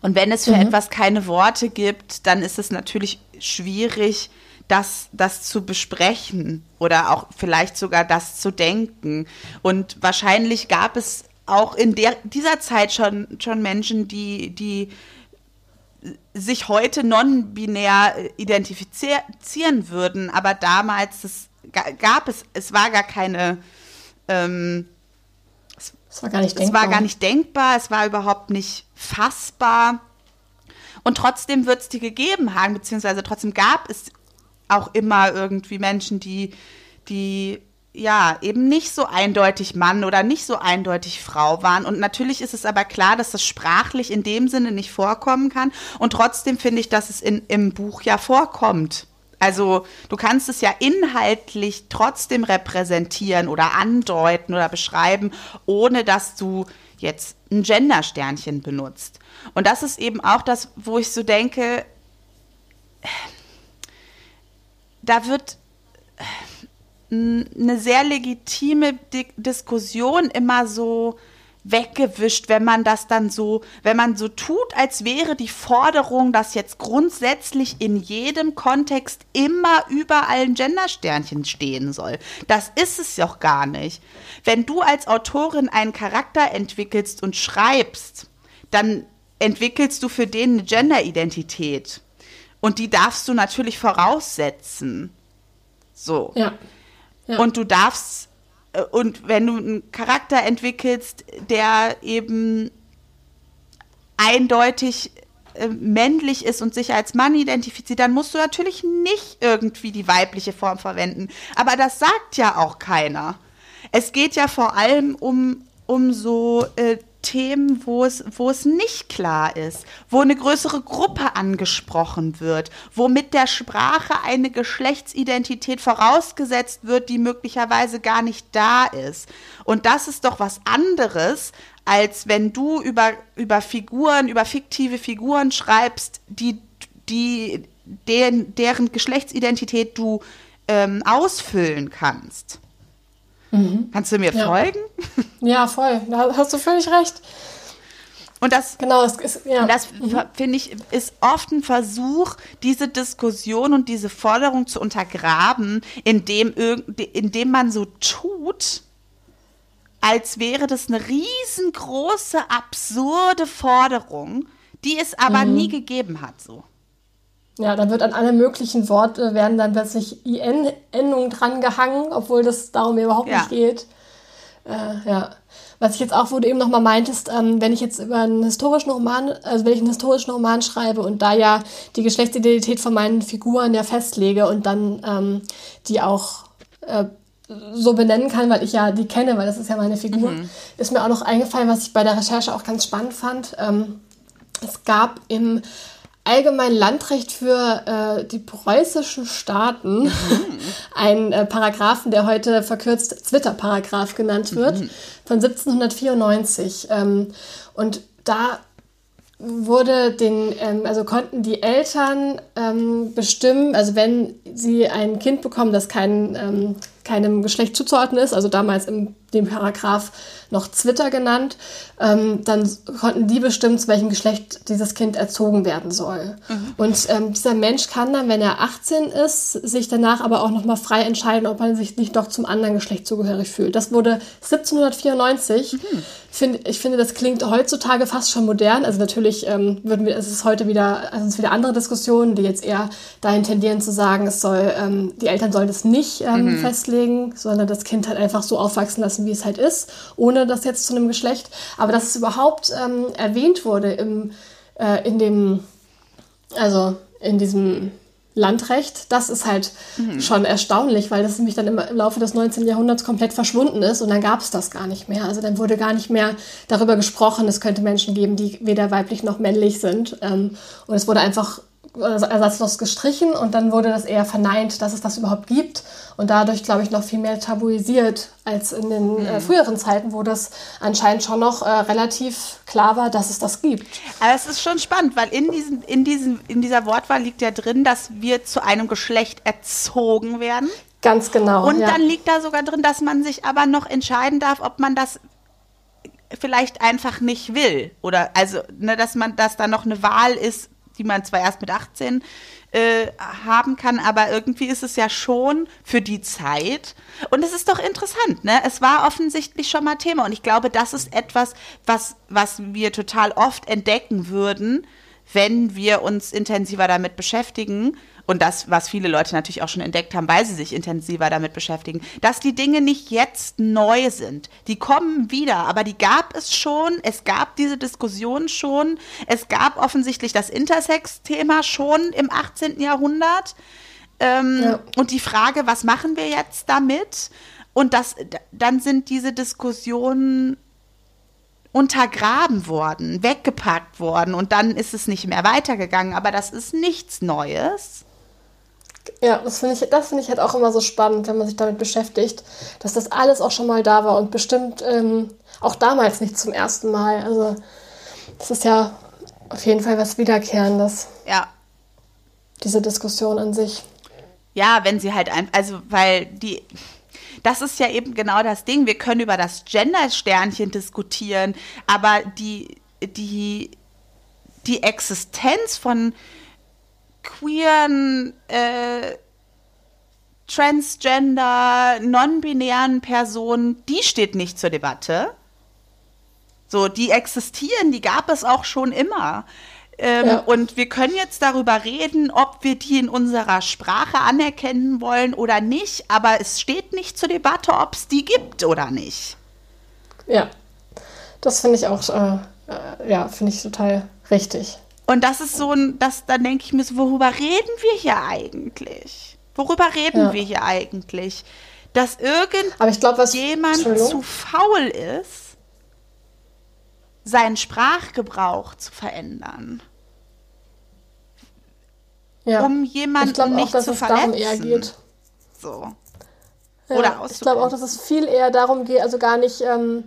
Und wenn es für mhm. etwas keine Worte gibt, dann ist es natürlich schwierig, das, das zu besprechen oder auch vielleicht sogar das zu denken. Und wahrscheinlich gab es auch in der, dieser Zeit schon, schon Menschen, die, die sich heute non-binär identifizieren würden, aber damals das gab es, es war gar keine, ähm, es, es war gar nicht denkbar. Es war gar nicht denkbar, es war überhaupt nicht fassbar. Und trotzdem wird es die gegeben haben, beziehungsweise trotzdem gab es auch immer irgendwie Menschen, die, die ja eben nicht so eindeutig Mann oder nicht so eindeutig Frau waren. Und natürlich ist es aber klar, dass das sprachlich in dem Sinne nicht vorkommen kann. Und trotzdem finde ich, dass es in, im Buch ja vorkommt. Also du kannst es ja inhaltlich trotzdem repräsentieren oder andeuten oder beschreiben, ohne dass du jetzt ein Gendersternchen benutzt. Und das ist eben auch das, wo ich so denke, da wird eine sehr legitime Diskussion immer so weggewischt, wenn man das dann so, wenn man so tut, als wäre die Forderung, dass jetzt grundsätzlich in jedem Kontext immer überall ein Gendersternchen stehen soll. Das ist es doch gar nicht. Wenn du als Autorin einen Charakter entwickelst und schreibst, dann entwickelst du für den eine Genderidentität. Und die darfst du natürlich voraussetzen. So. Ja. ja. Und du darfst und wenn du einen Charakter entwickelst, der eben eindeutig äh, männlich ist und sich als Mann identifiziert, dann musst du natürlich nicht irgendwie die weibliche Form verwenden. Aber das sagt ja auch keiner. Es geht ja vor allem um, um so äh, Themen, wo es, wo es nicht klar ist, wo eine größere Gruppe angesprochen wird, wo mit der Sprache eine Geschlechtsidentität vorausgesetzt wird, die möglicherweise gar nicht da ist. Und das ist doch was anderes, als wenn du über, über Figuren, über fiktive Figuren schreibst, die, die, deren, deren Geschlechtsidentität du ähm, ausfüllen kannst. Mhm. Kannst du mir ja. folgen? Ja, voll. Da hast du völlig recht. Und das, genau, das, ist, ja. das mhm. finde ich, ist oft ein Versuch, diese Diskussion und diese Forderung zu untergraben, indem, indem man so tut, als wäre das eine riesengroße, absurde Forderung, die es aber mhm. nie gegeben hat. So. Ja, dann wird an alle möglichen Worte werden dann plötzlich IN-Endungen dran gehangen, obwohl das darum überhaupt ja. nicht geht. Äh, ja. Was ich jetzt auch, wo du eben nochmal meintest, ähm, wenn ich jetzt über einen historischen Roman, also wenn ich einen historischen Roman schreibe und da ja die Geschlechtsidentität von meinen Figuren ja festlege und dann ähm, die auch äh, so benennen kann, weil ich ja die kenne, weil das ist ja meine Figur, mhm. ist mir auch noch eingefallen, was ich bei der Recherche auch ganz spannend fand. Ähm, es gab im allgemein Landrecht für äh, die preußischen Staaten mhm. ein äh, Paragraphen, der heute verkürzt Zwitter-Paragraph genannt wird, mhm. von 1794. Ähm, und da wurde den, ähm, also konnten die Eltern ähm, bestimmen, also wenn sie ein Kind bekommen, das kein, ähm, keinem Geschlecht zuzuordnen ist, also damals im dem Paragraph noch Zwitter genannt, ähm, dann konnten die bestimmen, zu welchem Geschlecht dieses Kind erzogen werden soll. Mhm. Und ähm, dieser Mensch kann dann, wenn er 18 ist, sich danach aber auch nochmal frei entscheiden, ob er sich nicht doch zum anderen Geschlecht zugehörig fühlt. Das wurde 1794. Mhm. Find, ich finde, das klingt heutzutage fast schon modern. Also natürlich ähm, würden wir, es ist heute wieder, also es wieder andere Diskussionen, die jetzt eher dahin tendieren zu sagen, es soll, ähm, die Eltern sollen es nicht ähm, mhm. Festlegen, sondern das Kind halt einfach so aufwachsen lassen, wie es halt ist, ohne das jetzt zu einem Geschlecht. Aber dass es überhaupt ähm, erwähnt wurde im, äh, in dem, also in diesem Landrecht, das ist halt mhm. schon erstaunlich, weil das nämlich dann im, im, Laufe des 19. Jahrhunderts komplett verschwunden ist und dann gab es das gar nicht mehr. Also dann wurde gar nicht mehr darüber gesprochen, es könnte Menschen geben, die weder weiblich noch männlich sind. Ähm, und es wurde einfach ersatzlos gestrichen und dann wurde das eher verneint, dass es das überhaupt gibt und dadurch, glaube ich, noch viel mehr tabuisiert als in den mhm. äh, früheren Zeiten, wo das anscheinend schon noch äh, relativ klar war, dass es das gibt. Aber es ist schon spannend, weil in, diesem, in, diesem, in dieser Wortwahl liegt ja drin, dass wir zu einem Geschlecht erzogen werden. Ganz genau. Und ja. dann liegt da sogar drin, dass man sich aber noch entscheiden darf, ob man das vielleicht einfach nicht will. Oder also, ne, dass man, dass da noch eine Wahl ist, die man zwar erst mit 18 äh, haben kann, aber irgendwie ist es ja schon für die Zeit. Und es ist doch interessant, ne? Es war offensichtlich schon mal Thema. Und ich glaube, das ist etwas, was, was wir total oft entdecken würden, wenn wir uns intensiver damit beschäftigen und das, was viele Leute natürlich auch schon entdeckt haben, weil sie sich intensiver damit beschäftigen, dass die Dinge nicht jetzt neu sind. Die kommen wieder, aber die gab es schon. Es gab diese Diskussion schon. Es gab offensichtlich das Intersex-Thema schon im 18. Jahrhundert. Ähm, ja. Und die Frage, was machen wir jetzt damit? Und das, dann sind diese Diskussionen untergraben worden, weggepackt worden und dann ist es nicht mehr weitergegangen. Aber das ist nichts Neues. Ja, das finde ich, das ich halt auch immer so spannend, wenn man sich damit beschäftigt, dass das alles auch schon mal da war und bestimmt ähm, auch damals nicht zum ersten Mal. Also das ist ja auf jeden Fall was Wiederkehrendes. Ja. Diese Diskussion an sich. Ja, wenn sie halt einfach, also weil die, das ist ja eben genau das Ding. Wir können über das Gender-Sternchen diskutieren, aber die, die, die Existenz von queeren, äh, transgender, non-binären Personen, die steht nicht zur Debatte. So, die existieren, die gab es auch schon immer. Ähm, ja. Und wir können jetzt darüber reden, ob wir die in unserer Sprache anerkennen wollen oder nicht, aber es steht nicht zur Debatte, ob es die gibt oder nicht. Ja, das finde ich auch, äh, äh, ja, finde ich total richtig. Und das ist so ein, das, dann denke ich mir so, worüber reden wir hier eigentlich? Worüber reden ja. wir hier eigentlich? Dass irgendjemand zu faul ist, seinen Sprachgebrauch zu verändern. Ja. Um jemanden auch, nicht zu verletzen. So. Ja, Oder Ich glaube auch, dass es viel eher darum geht, also gar nicht, ähm,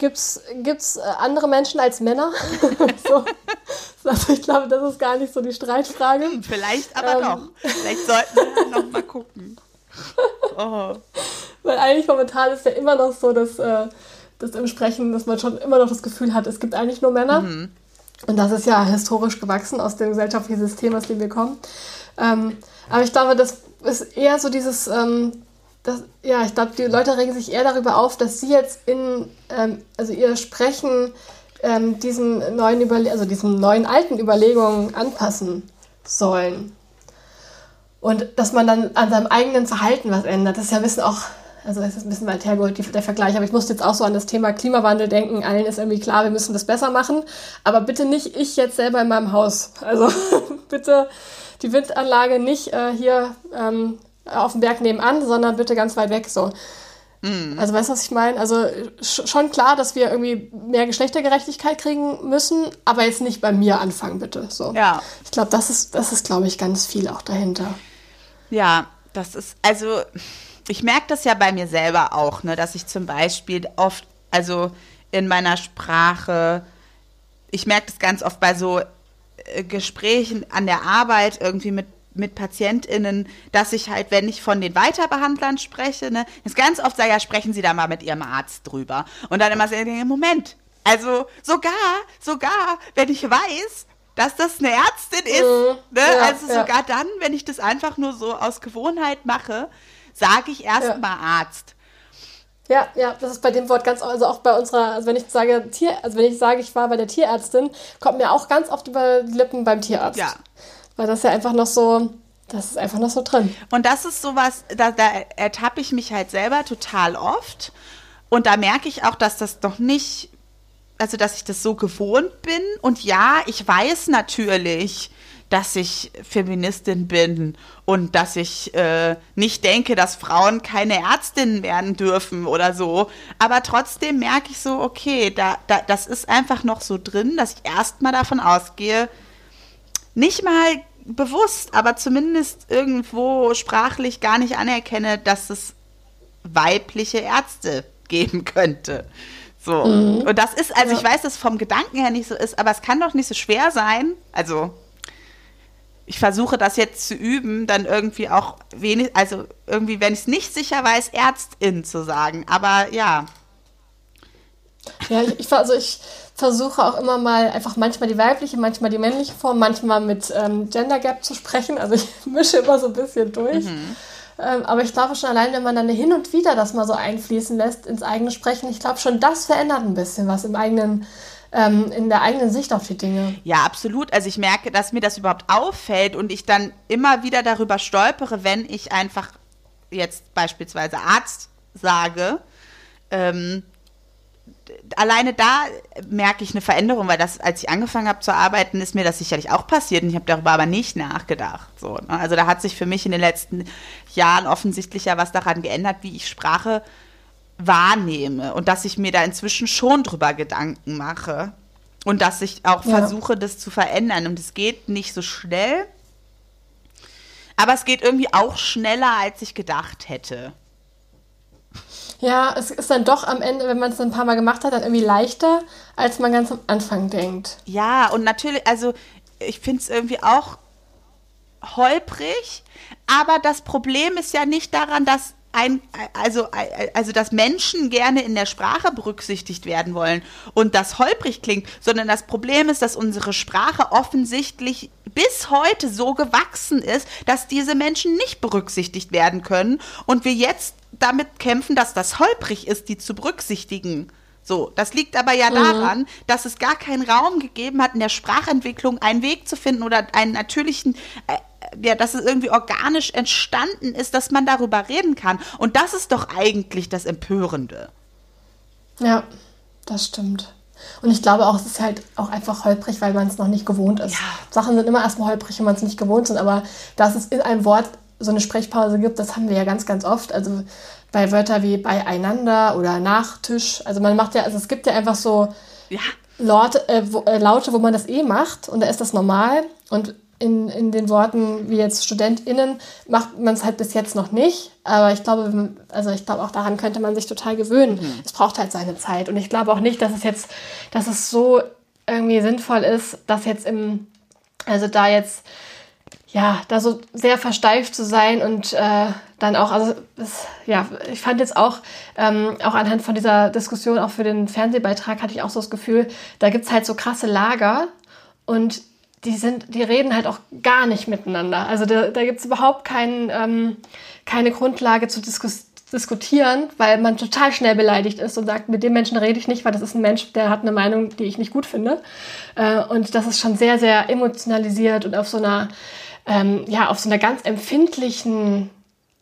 gibt es äh, andere Menschen als Männer? so. Also ich glaube, das ist gar nicht so die Streitfrage. Vielleicht aber ähm. doch. Vielleicht sollten wir noch mal gucken. Oh. Weil eigentlich momentan ist ja immer noch so, dass, äh, dass im Sprechen, dass man schon immer noch das Gefühl hat, es gibt eigentlich nur Männer. Mhm. Und das ist ja historisch gewachsen aus dem gesellschaftlichen System, aus dem wir kommen. Ähm, aber ich glaube, das ist eher so dieses, ähm, das, ja, ich glaube, die Leute regen sich eher darüber auf, dass sie jetzt in, ähm, also ihr Sprechen ähm, diesen neuen Überle also diesen neuen alten Überlegungen anpassen sollen. Und dass man dann an seinem eigenen Verhalten was ändert. Das ist ja ein bisschen auch, also es ist ein bisschen weit hergeholt, der Vergleich, aber ich musste jetzt auch so an das Thema Klimawandel denken. Allen ist irgendwie klar, wir müssen das besser machen. Aber bitte nicht ich jetzt selber in meinem Haus. Also bitte die Windanlage nicht äh, hier ähm, auf dem Berg nebenan, sondern bitte ganz weit weg so. Mhm. Also weißt du, was ich meine? Also schon klar, dass wir irgendwie mehr Geschlechtergerechtigkeit kriegen müssen, aber jetzt nicht bei mir anfangen, bitte. So. Ja. Ich glaube, das ist, das ist, glaube ich, ganz viel auch dahinter. Ja, das ist, also ich merke das ja bei mir selber auch, ne, dass ich zum Beispiel oft, also in meiner Sprache, ich merke das ganz oft bei so äh, Gesprächen an der Arbeit irgendwie mit mit PatientInnen, dass ich halt, wenn ich von den Weiterbehandlern spreche, ne, ist ganz oft sage, ja, sprechen Sie da mal mit Ihrem Arzt drüber. Und dann immer sagen, Moment, also sogar, sogar, wenn ich weiß, dass das eine Ärztin ist, mhm. ne, ja, also ja. sogar dann, wenn ich das einfach nur so aus Gewohnheit mache, sage ich erstmal ja. Arzt. Ja, ja, das ist bei dem Wort ganz, also auch bei unserer, also wenn ich sage Tier, also wenn ich sage, ich war bei der Tierärztin, kommt mir auch ganz oft über die Lippen beim Tierarzt. Ja. Weil das ja einfach noch so, das ist einfach noch so drin. Und das ist sowas, da, da ertappe ich mich halt selber total oft. Und da merke ich auch, dass das noch nicht, also dass ich das so gewohnt bin. Und ja, ich weiß natürlich, dass ich Feministin bin und dass ich äh, nicht denke, dass Frauen keine Ärztinnen werden dürfen oder so. Aber trotzdem merke ich so, okay, da, da, das ist einfach noch so drin, dass ich erstmal davon ausgehe, nicht mal bewusst, aber zumindest irgendwo sprachlich gar nicht anerkenne, dass es weibliche Ärzte geben könnte. So. Mhm. Und das ist, also ja. ich weiß, dass es vom Gedanken her nicht so ist, aber es kann doch nicht so schwer sein. Also, ich versuche das jetzt zu üben, dann irgendwie auch wenig, also irgendwie, wenn ich es nicht sicher weiß, Ärztin zu sagen. Aber ja. Ja, ich, also ich versuche auch immer mal einfach manchmal die weibliche, manchmal die männliche Form, manchmal mit ähm, Gender Gap zu sprechen. Also ich mische immer so ein bisschen durch. Mhm. Ähm, aber ich glaube schon allein, wenn man dann hin und wieder das mal so einfließen lässt ins eigene Sprechen, ich glaube schon, das verändert ein bisschen was im eigenen ähm, in der eigenen Sicht auf die Dinge. Ja, absolut. Also ich merke, dass mir das überhaupt auffällt und ich dann immer wieder darüber stolpere, wenn ich einfach jetzt beispielsweise Arzt sage. Ähm, alleine da merke ich eine Veränderung, weil das, als ich angefangen habe zu arbeiten, ist mir das sicherlich auch passiert und ich habe darüber aber nicht nachgedacht. So, ne? Also da hat sich für mich in den letzten Jahren offensichtlich ja was daran geändert, wie ich Sprache wahrnehme und dass ich mir da inzwischen schon drüber Gedanken mache und dass ich auch ja. versuche, das zu verändern. Und es geht nicht so schnell, aber es geht irgendwie auch schneller, als ich gedacht hätte. Ja, es ist dann doch am Ende, wenn man es ein paar Mal gemacht hat, dann irgendwie leichter, als man ganz am Anfang denkt. Ja, und natürlich, also ich finde es irgendwie auch holprig, aber das Problem ist ja nicht daran, dass ein, also, also, dass Menschen gerne in der Sprache berücksichtigt werden wollen und das holprig klingt, sondern das Problem ist, dass unsere Sprache offensichtlich bis heute so gewachsen ist, dass diese Menschen nicht berücksichtigt werden können und wir jetzt damit kämpfen, dass das holprig ist, die zu berücksichtigen. So, das liegt aber ja mhm. daran, dass es gar keinen Raum gegeben hat, in der Sprachentwicklung einen Weg zu finden oder einen natürlichen, äh, ja, dass es irgendwie organisch entstanden ist, dass man darüber reden kann. Und das ist doch eigentlich das Empörende. Ja, das stimmt. Und ich glaube auch, es ist halt auch einfach holprig, weil man es noch nicht gewohnt ist. Ja. Sachen sind immer erstmal holprig, wenn man es nicht gewohnt ist. Aber dass es in einem Wort so eine Sprechpause gibt, das haben wir ja ganz, ganz oft. Also bei Wörtern wie beieinander oder Nachtisch. Also man macht ja, also es gibt ja einfach so ja. Laute, äh, wo, äh, Laute, wo man das eh macht und da ist das normal. Und in, in den Worten wie jetzt StudentInnen macht man es halt bis jetzt noch nicht. Aber ich glaube, also ich glaube auch daran könnte man sich total gewöhnen. Mhm. Es braucht halt seine Zeit. Und ich glaube auch nicht, dass es jetzt, dass es so irgendwie sinnvoll ist, dass jetzt im, also da jetzt ja, da so sehr versteift zu sein und äh, dann auch, also das, ja, ich fand jetzt auch, ähm, auch anhand von dieser Diskussion, auch für den Fernsehbeitrag, hatte ich auch so das Gefühl, da gibt's halt so krasse Lager und die sind, die reden halt auch gar nicht miteinander. Also da, da gibt's überhaupt kein, ähm, keine Grundlage zu diskus diskutieren, weil man total schnell beleidigt ist und sagt, mit dem Menschen rede ich nicht, weil das ist ein Mensch, der hat eine Meinung, die ich nicht gut finde. Äh, und das ist schon sehr, sehr emotionalisiert und auf so einer ähm, ja, auf so einer ganz empfindlichen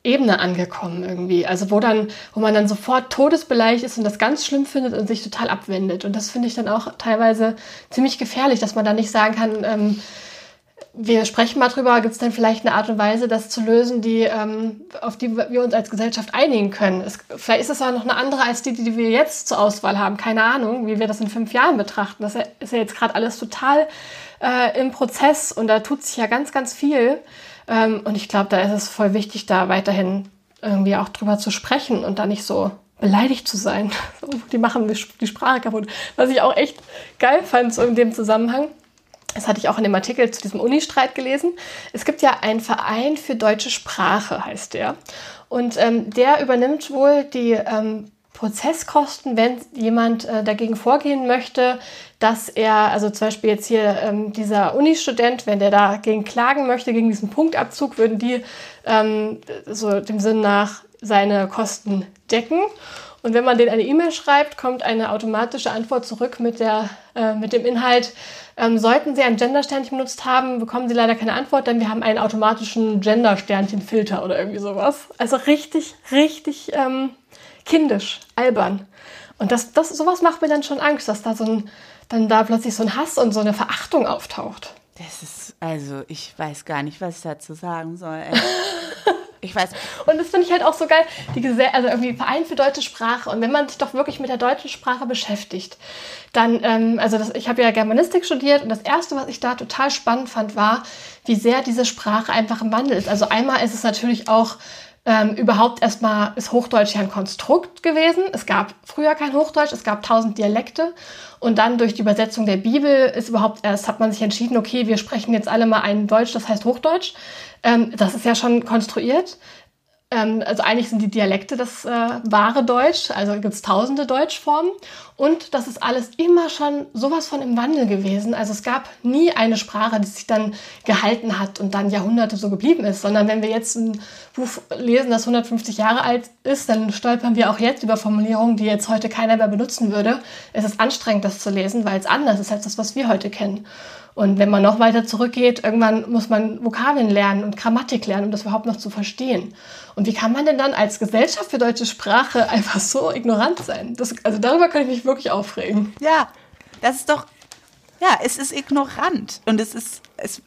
Ebene angekommen irgendwie. Also wo dann, wo man dann sofort todesbeleidigt ist und das ganz schlimm findet und sich total abwendet. Und das finde ich dann auch teilweise ziemlich gefährlich, dass man dann nicht sagen kann, ähm, wir sprechen mal drüber, gibt es denn vielleicht eine Art und Weise, das zu lösen, die, ähm, auf die wir uns als Gesellschaft einigen können. Es, vielleicht ist es auch noch eine andere als die, die wir jetzt zur Auswahl haben. Keine Ahnung, wie wir das in fünf Jahren betrachten. Das ist ja jetzt gerade alles total äh, im Prozess und da tut sich ja ganz, ganz viel. Ähm, und ich glaube, da ist es voll wichtig, da weiterhin irgendwie auch drüber zu sprechen und da nicht so beleidigt zu sein. die machen die Sprache kaputt. Was ich auch echt geil fand, so in dem Zusammenhang. Das hatte ich auch in dem Artikel zu diesem Unistreit gelesen. Es gibt ja einen Verein für deutsche Sprache, heißt der. Und ähm, der übernimmt wohl die ähm, Prozesskosten, wenn jemand äh, dagegen vorgehen möchte, dass er, also zum Beispiel jetzt hier ähm, dieser Uni-Student, wenn der dagegen klagen möchte, gegen diesen Punktabzug, würden die ähm, so dem Sinn nach seine Kosten decken. Und wenn man denen eine E-Mail schreibt, kommt eine automatische Antwort zurück mit, der, äh, mit dem Inhalt, ähm, sollten Sie ein Gender-Sternchen benutzt haben, bekommen Sie leider keine Antwort, denn wir haben einen automatischen Gender-Sternchen-Filter oder irgendwie sowas. Also richtig, richtig ähm, kindisch, albern. Und das, das, sowas macht mir dann schon Angst, dass da so ein, dann da plötzlich so ein Hass und so eine Verachtung auftaucht. Das ist, also, ich weiß gar nicht, was ich dazu sagen soll. Ich weiß. Und das finde ich halt auch so geil, die Gesell also irgendwie Verein für deutsche Sprache. Und wenn man sich doch wirklich mit der deutschen Sprache beschäftigt, dann, ähm, also das, ich habe ja Germanistik studiert und das Erste, was ich da total spannend fand, war, wie sehr diese Sprache einfach im Wandel ist. Also einmal ist es natürlich auch ähm, überhaupt erstmal ist Hochdeutsch ja ein Konstrukt gewesen. Es gab früher kein Hochdeutsch, es gab tausend Dialekte. Und dann durch die Übersetzung der Bibel ist überhaupt erst, hat man sich entschieden, okay, wir sprechen jetzt alle mal ein Deutsch, das heißt Hochdeutsch. Ähm, das ist ja schon konstruiert. Ähm, also eigentlich sind die Dialekte das äh, wahre Deutsch, also gibt es tausende Deutschformen. Und das ist alles immer schon sowas von im Wandel gewesen. Also es gab nie eine Sprache, die sich dann gehalten hat und dann Jahrhunderte so geblieben ist, sondern wenn wir jetzt ein Buch lesen, das 150 Jahre alt ist, dann stolpern wir auch jetzt über Formulierungen, die jetzt heute keiner mehr benutzen würde. Es ist anstrengend, das zu lesen, weil es anders ist als das, was wir heute kennen. Und wenn man noch weiter zurückgeht, irgendwann muss man Vokabeln lernen und Grammatik lernen, um das überhaupt noch zu verstehen. Und wie kann man denn dann als Gesellschaft für deutsche Sprache einfach so ignorant sein? Das, also darüber kann ich mich wirklich aufregen. Ja, das ist doch, ja, es ist ignorant. Und es ist, es,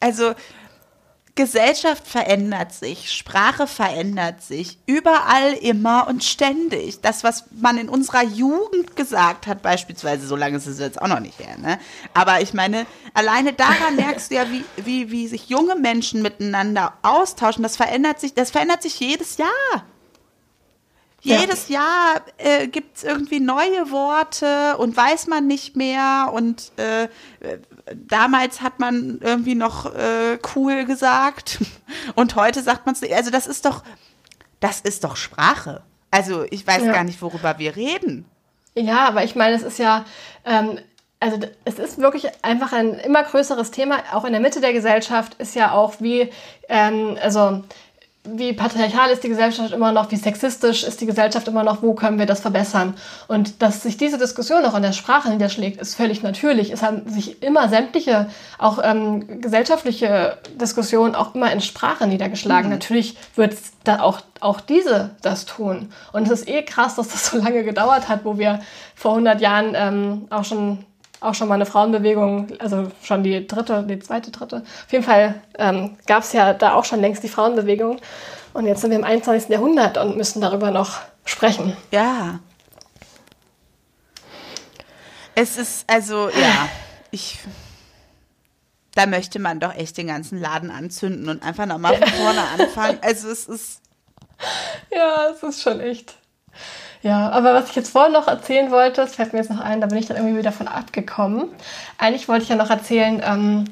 also Gesellschaft verändert sich, Sprache verändert sich, überall, immer und ständig. Das, was man in unserer Jugend gesagt hat, beispielsweise, so lange ist es jetzt auch noch nicht her, ne? Aber ich meine, alleine daran merkst du ja, wie, wie, wie sich junge Menschen miteinander austauschen. Das verändert sich, das verändert sich jedes Jahr. Jedes ja. Jahr äh, gibt es irgendwie neue Worte und weiß man nicht mehr. Und äh, damals hat man irgendwie noch äh, cool gesagt und heute sagt man es nicht. Also das ist doch, das ist doch Sprache. Also ich weiß ja. gar nicht, worüber wir reden. Ja, aber ich meine, es ist ja, ähm, also es ist wirklich einfach ein immer größeres Thema. Auch in der Mitte der Gesellschaft ist ja auch wie, ähm, also wie patriarchal ist die Gesellschaft immer noch, wie sexistisch ist die Gesellschaft immer noch, wo können wir das verbessern? Und dass sich diese Diskussion auch in der Sprache niederschlägt, ist völlig natürlich. Es haben sich immer sämtliche, auch ähm, gesellschaftliche Diskussionen auch immer in Sprache niedergeschlagen. Mhm. Natürlich wird da auch, auch diese das tun. Und es ist eh krass, dass das so lange gedauert hat, wo wir vor 100 Jahren ähm, auch schon auch schon mal eine Frauenbewegung, also schon die dritte, die zweite, dritte. Auf jeden Fall ähm, gab es ja da auch schon längst die Frauenbewegung. Und jetzt sind wir im 21. Jahrhundert und müssen darüber noch sprechen. Ja. Es ist, also, ja, ich. Da möchte man doch echt den ganzen Laden anzünden und einfach nochmal von vorne anfangen. Also, es ist. Ja, es ist schon echt ja, aber was ich jetzt vorhin noch erzählen wollte, das fällt mir jetzt noch ein, da bin ich dann irgendwie wieder von abgekommen. Eigentlich wollte ich ja noch erzählen ähm,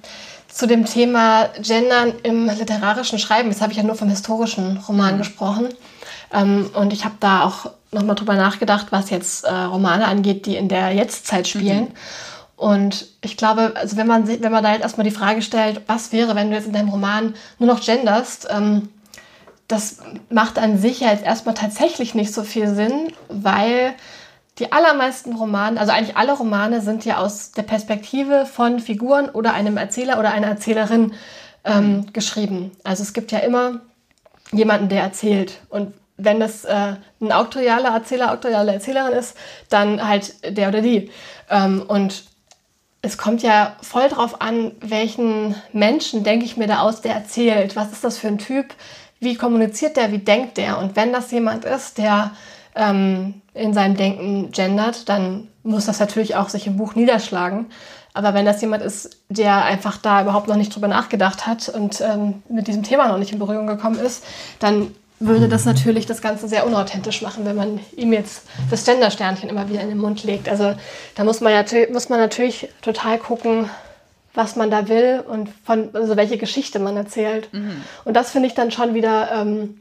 zu dem Thema Gendern im literarischen Schreiben. Jetzt habe ich ja nur vom historischen Roman mhm. gesprochen. Ähm, und ich habe da auch nochmal drüber nachgedacht, was jetzt äh, Romane angeht, die in der Jetztzeit spielen. Mhm. Und ich glaube, also wenn man, wenn man da jetzt erstmal die Frage stellt, was wäre, wenn du jetzt in deinem Roman nur noch genderst, ähm, das macht an sich ja jetzt erstmal tatsächlich nicht so viel Sinn, weil die allermeisten Romane, also eigentlich alle Romane sind ja aus der Perspektive von Figuren oder einem Erzähler oder einer Erzählerin ähm, geschrieben. Also es gibt ja immer jemanden, der erzählt. Und wenn das äh, ein autorialer Erzähler, autoriale Erzählerin ist, dann halt der oder die. Ähm, und es kommt ja voll drauf an, welchen Menschen denke ich mir da aus, der erzählt. Was ist das für ein Typ? Wie kommuniziert der, wie denkt der? Und wenn das jemand ist, der ähm, in seinem Denken gendert, dann muss das natürlich auch sich im Buch niederschlagen. Aber wenn das jemand ist, der einfach da überhaupt noch nicht drüber nachgedacht hat und ähm, mit diesem Thema noch nicht in Berührung gekommen ist, dann würde das natürlich das Ganze sehr unauthentisch machen, wenn man ihm jetzt das Gendersternchen immer wieder in den Mund legt. Also da muss man, muss man natürlich total gucken, was man da will und von, also welche Geschichte man erzählt. Mhm. Und das finde ich dann schon wieder ähm,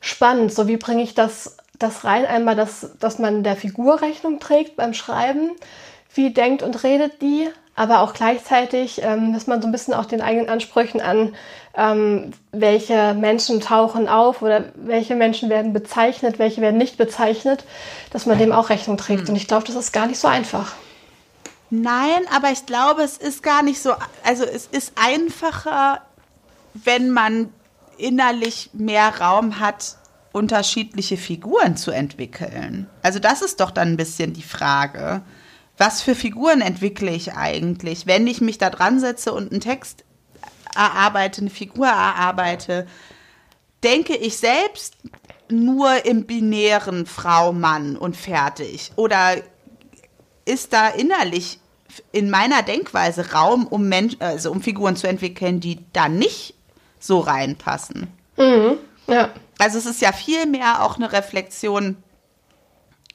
spannend. So wie bringe ich das, das rein? Einmal, dass, dass man der Figur Rechnung trägt beim Schreiben. Wie denkt und redet die? Aber auch gleichzeitig, ähm, dass man so ein bisschen auch den eigenen Ansprüchen an, ähm, welche Menschen tauchen auf oder welche Menschen werden bezeichnet, welche werden nicht bezeichnet, dass man dem auch Rechnung trägt. Mhm. Und ich glaube, das ist gar nicht so einfach. Nein, aber ich glaube, es ist gar nicht so. Also es ist einfacher, wenn man innerlich mehr Raum hat, unterschiedliche Figuren zu entwickeln. Also das ist doch dann ein bisschen die Frage. Was für Figuren entwickle ich eigentlich? Wenn ich mich da dran setze und einen Text erarbeite, eine Figur erarbeite, denke ich selbst nur im binären Frau, Mann und fertig? Oder ist da innerlich in meiner Denkweise Raum, um, Mensch, also um Figuren zu entwickeln, die da nicht so reinpassen? Mhm. Ja. Also es ist ja viel mehr auch eine Reflexion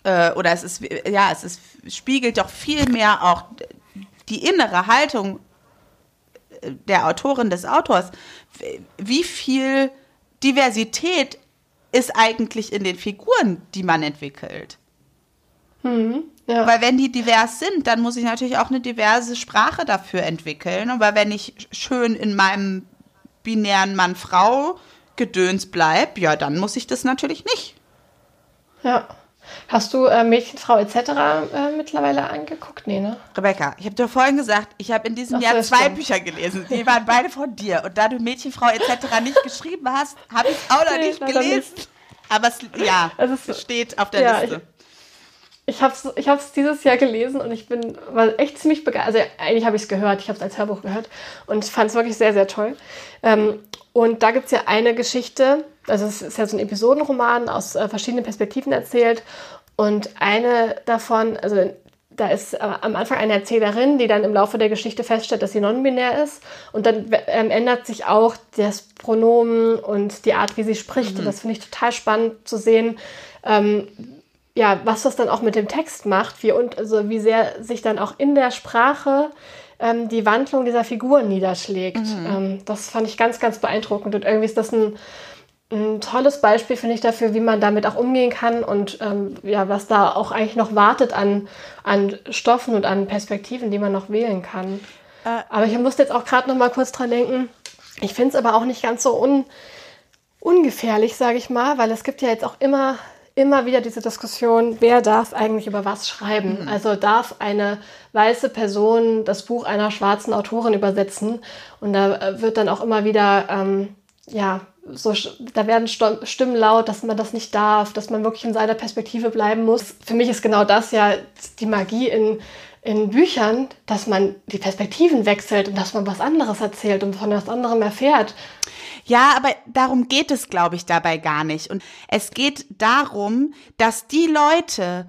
äh, oder es ist ja es ist spiegelt doch viel mehr auch die innere Haltung der Autorin des Autors. Wie viel Diversität ist eigentlich in den Figuren, die man entwickelt? Mhm. Ja. Weil wenn die divers sind, dann muss ich natürlich auch eine diverse Sprache dafür entwickeln. Aber wenn ich schön in meinem binären Mann-Frau Gedöns bleibe, ja, dann muss ich das natürlich nicht. Ja. Hast du äh, Mädchen, Frau etc. Äh, mittlerweile angeguckt? Nee, ne? Rebecca, ich habe dir vorhin gesagt, ich habe in diesem Ach Jahr zwei stimmt. Bücher gelesen. Die waren beide von dir. Und da du Mädchen, Frau etc. nicht geschrieben hast, habe ich auch noch Nee, nicht gelesen. Aber es, ja, es- es steht auf der ja, Liste. Ich habe es ich hab's dieses Jahr gelesen und ich bin war echt ziemlich begeistert. Also eigentlich habe ich es gehört, ich habe es als Hörbuch gehört und fand es wirklich sehr, sehr toll. Ähm, und da gibt es ja eine Geschichte, also es ist ja so ein Episodenroman aus äh, verschiedenen Perspektiven erzählt und eine davon, also da ist äh, am Anfang eine Erzählerin, die dann im Laufe der Geschichte feststellt, dass sie non-binär ist. Und dann ähm, ändert sich auch das Pronomen und die Art, wie sie spricht. Und das finde ich total spannend zu sehen, ähm, ja, was das dann auch mit dem Text macht, wie, und, also wie sehr sich dann auch in der Sprache ähm, die Wandlung dieser Figuren niederschlägt. Ähm, das fand ich ganz, ganz beeindruckend. Und irgendwie ist das ein, ein tolles Beispiel, finde ich, dafür, wie man damit auch umgehen kann und ähm, ja, was da auch eigentlich noch wartet an, an Stoffen und an Perspektiven, die man noch wählen kann. Äh. aber ich musste jetzt auch gerade noch mal kurz dran denken. Ich finde es aber auch nicht ganz so un, ungefährlich, sage ich mal, weil es gibt ja jetzt auch immer, immer wieder diese Diskussion, wer darf eigentlich über was schreiben? Also darf eine weiße Person das Buch einer schwarzen Autorin übersetzen? Und da äh, wird dann auch immer wieder, ähm, ja, so, da werden Stimmen laut, dass man das nicht darf, dass man wirklich in seiner Perspektive bleiben muss. Für mich ist genau das ja die Magie in, in Büchern, dass man die Perspektiven wechselt und dass man was anderes erzählt und von was anderem erfährt. Ja, aber darum geht es, glaube ich, dabei gar nicht. Und es geht darum, dass die Leute,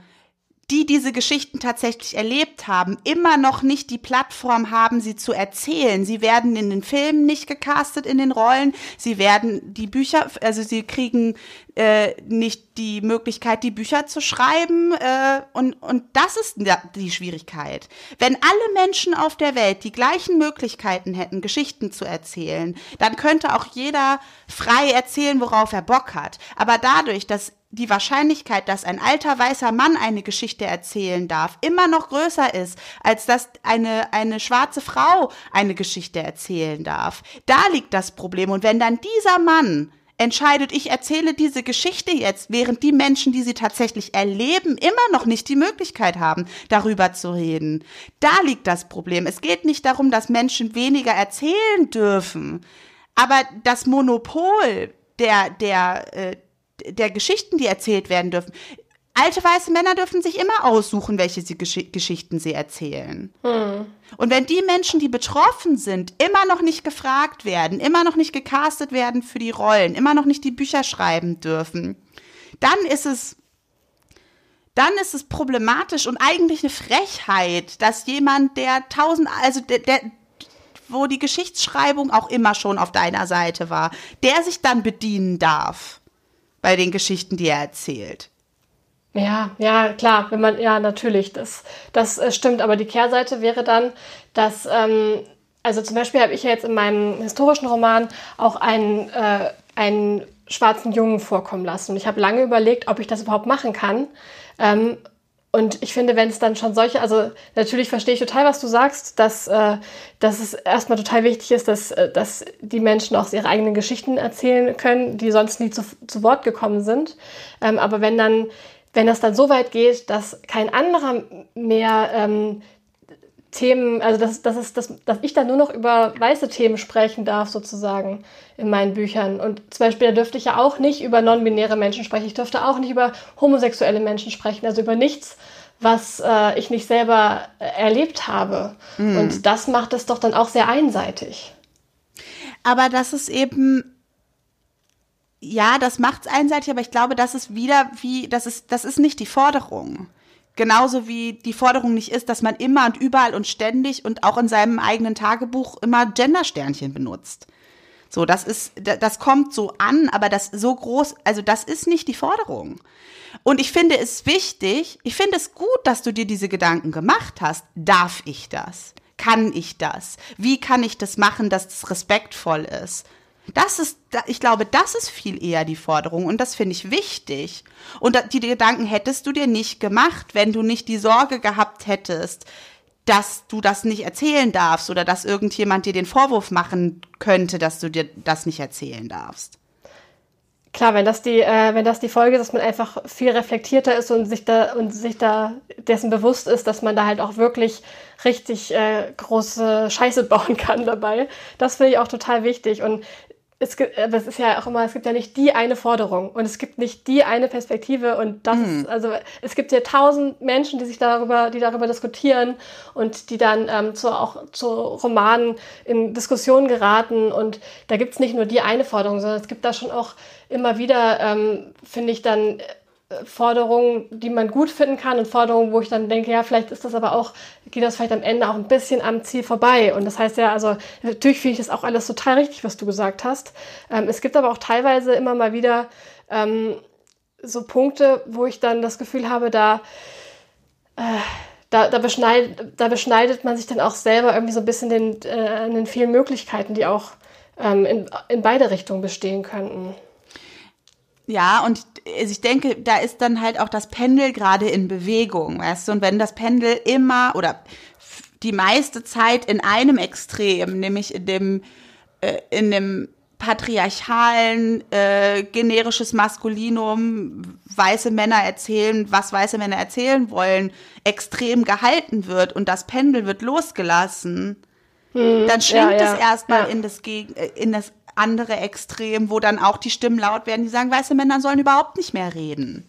die diese Geschichten tatsächlich erlebt haben, immer noch nicht die Plattform haben, sie zu erzählen. Sie werden in den Filmen nicht gecastet in den Rollen. Sie werden die Bücher, also sie kriegen äh, nicht die Möglichkeit, die Bücher zu schreiben. Äh, und, und das ist die Schwierigkeit. Wenn alle Menschen auf der Welt die gleichen Möglichkeiten hätten, Geschichten zu erzählen, dann könnte auch jeder frei erzählen, worauf er Bock hat. Aber dadurch, dass die Wahrscheinlichkeit, dass ein alter weißer Mann eine Geschichte erzählen darf, immer noch größer ist, als dass eine, eine schwarze Frau eine Geschichte erzählen darf. Da liegt das Problem. Und wenn dann dieser Mann entscheidet, ich erzähle diese Geschichte jetzt, während die Menschen, die sie tatsächlich erleben, immer noch nicht die Möglichkeit haben, darüber zu reden. Da liegt das Problem. Es geht nicht darum, dass Menschen weniger erzählen dürfen, aber das Monopol der, der, äh, der Geschichten, die erzählt werden dürfen. Alte weiße Männer dürfen sich immer aussuchen, welche sie Gesch Geschichten sie erzählen. Und wenn die Menschen, die betroffen sind, immer noch nicht gefragt werden, immer noch nicht gecastet werden für die Rollen, immer noch nicht die Bücher schreiben dürfen, dann ist es dann ist es problematisch und eigentlich eine Frechheit, dass jemand, der tausend, also der, der wo die Geschichtsschreibung auch immer schon auf deiner Seite war, der sich dann bedienen darf bei den Geschichten, die er erzählt. Ja, ja, klar, wenn man, ja, natürlich, das, das äh, stimmt, aber die Kehrseite wäre dann, dass, ähm, also zum Beispiel habe ich ja jetzt in meinem historischen Roman auch einen, äh, einen schwarzen Jungen vorkommen lassen. Und ich habe lange überlegt, ob ich das überhaupt machen kann. Ähm, und ich finde, wenn es dann schon solche, also natürlich verstehe ich total, was du sagst, dass, äh, dass es erstmal total wichtig ist, dass, äh, dass die Menschen auch ihre eigenen Geschichten erzählen können, die sonst nie zu, zu Wort gekommen sind. Ähm, aber wenn dann, wenn das dann so weit geht, dass kein anderer mehr ähm, Themen, also dass, dass, es, dass, dass ich dann nur noch über weiße Themen sprechen darf, sozusagen, in meinen Büchern. Und zum Beispiel, da dürfte ich ja auch nicht über non-binäre Menschen sprechen. Ich dürfte auch nicht über homosexuelle Menschen sprechen, also über nichts, was äh, ich nicht selber erlebt habe. Und das macht es doch dann auch sehr einseitig. Aber das ist eben, ja, das macht's einseitig, aber ich glaube, das ist wieder wie, das ist, das ist nicht die Forderung. Genauso wie die Forderung nicht ist, dass man immer und überall und ständig und auch in seinem eigenen Tagebuch immer Gendersternchen benutzt. So, das ist, das kommt so an, aber das so groß, also das ist nicht die Forderung. Und ich finde es wichtig, ich finde es gut, dass du dir diese Gedanken gemacht hast. Darf ich das? Kann ich das? Wie kann ich das machen, dass es respektvoll ist? Das ist, ich glaube, das ist viel eher die Forderung und das finde ich wichtig. Und die Gedanken hättest du dir nicht gemacht, wenn du nicht die Sorge gehabt hättest, dass du das nicht erzählen darfst oder dass irgendjemand dir den Vorwurf machen könnte, dass du dir das nicht erzählen darfst. Klar, wenn das die, äh, wenn das die Folge ist, dass man einfach viel reflektierter ist und sich da und sich da dessen bewusst ist, dass man da halt auch wirklich richtig äh, große Scheiße bauen kann dabei. Das finde ich auch total wichtig. Und es gibt, aber es ist ja auch immer, es gibt ja nicht die eine Forderung und es gibt nicht die eine Perspektive und das mhm. ist, also es gibt ja tausend Menschen, die sich darüber, die darüber diskutieren und die dann ähm, zu, auch zu Romanen in Diskussionen geraten und da gibt es nicht nur die eine Forderung, sondern es gibt da schon auch immer wieder, ähm, finde ich dann, Forderungen, die man gut finden kann und Forderungen, wo ich dann denke, ja, vielleicht ist das aber auch, geht das vielleicht am Ende auch ein bisschen am Ziel vorbei. Und das heißt ja, also natürlich finde ich das auch alles total richtig, was du gesagt hast. Ähm, es gibt aber auch teilweise immer mal wieder ähm, so Punkte, wo ich dann das Gefühl habe, da, äh, da, da, beschneidet, da beschneidet man sich dann auch selber irgendwie so ein bisschen den, äh, an den vielen Möglichkeiten, die auch ähm, in, in beide Richtungen bestehen könnten. Ja, und ich denke, da ist dann halt auch das Pendel gerade in Bewegung, weißt du? Und wenn das Pendel immer oder die meiste Zeit in einem Extrem, nämlich in dem, äh, in dem patriarchalen, äh, generisches Maskulinum, weiße Männer erzählen, was weiße Männer erzählen wollen, extrem gehalten wird und das Pendel wird losgelassen, hm, dann schwingt ja, ja, es erstmal ja. in das, äh, in das andere Extrem, wo dann auch die Stimmen laut werden, die sagen, weiße Männer sollen überhaupt nicht mehr reden.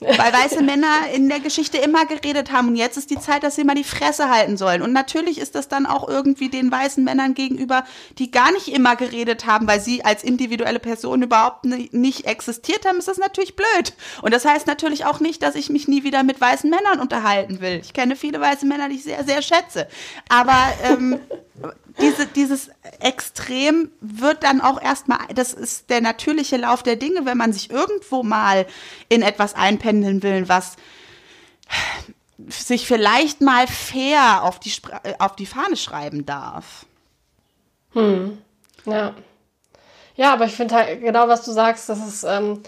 Weil weiße Männer in der Geschichte immer geredet haben und jetzt ist die Zeit, dass sie mal die Fresse halten sollen. Und natürlich ist das dann auch irgendwie den weißen Männern gegenüber, die gar nicht immer geredet haben, weil sie als individuelle Person überhaupt nicht existiert haben, ist das natürlich blöd. Und das heißt natürlich auch nicht, dass ich mich nie wieder mit weißen Männern unterhalten will. Ich kenne viele weiße Männer, die ich sehr, sehr schätze. Aber ähm, diese, dieses Extrem wird dann auch erstmal, das ist der natürliche Lauf der Dinge, wenn man sich irgendwo mal in etwas einpendeln will, was sich vielleicht mal fair auf die, auf die Fahne schreiben darf. Hm. Ja. Ja, aber ich finde halt genau, was du sagst, dass es, ähm,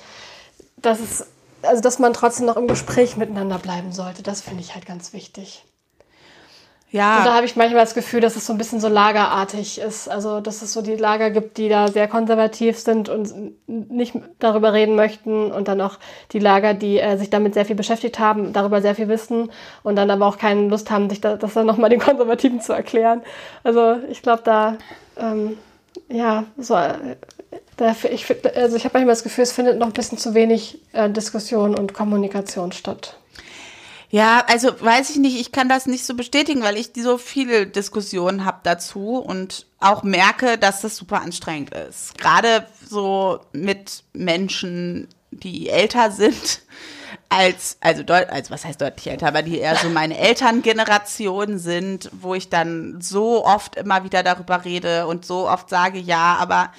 dass es, also dass man trotzdem noch im Gespräch miteinander bleiben sollte. Das finde ich halt ganz wichtig. Ja. Und da habe ich manchmal das Gefühl, dass es so ein bisschen so lagerartig ist. Also, dass es so die Lager gibt, die da sehr konservativ sind und nicht darüber reden möchten. Und dann auch die Lager, die äh, sich damit sehr viel beschäftigt haben, darüber sehr viel wissen und dann aber auch keine Lust haben, sich da, das dann nochmal den Konservativen zu erklären. Also, ich glaube, da, ähm, ja, so, äh, da, ich, also ich habe manchmal das Gefühl, es findet noch ein bisschen zu wenig äh, Diskussion und Kommunikation statt. Ja, also weiß ich nicht, ich kann das nicht so bestätigen, weil ich so viele Diskussionen habe dazu und auch merke, dass das super anstrengend ist. Gerade so mit Menschen, die älter sind als, also, deut, also was heißt deutlich älter, aber die eher so meine Elterngeneration sind, wo ich dann so oft immer wieder darüber rede und so oft sage, ja, aber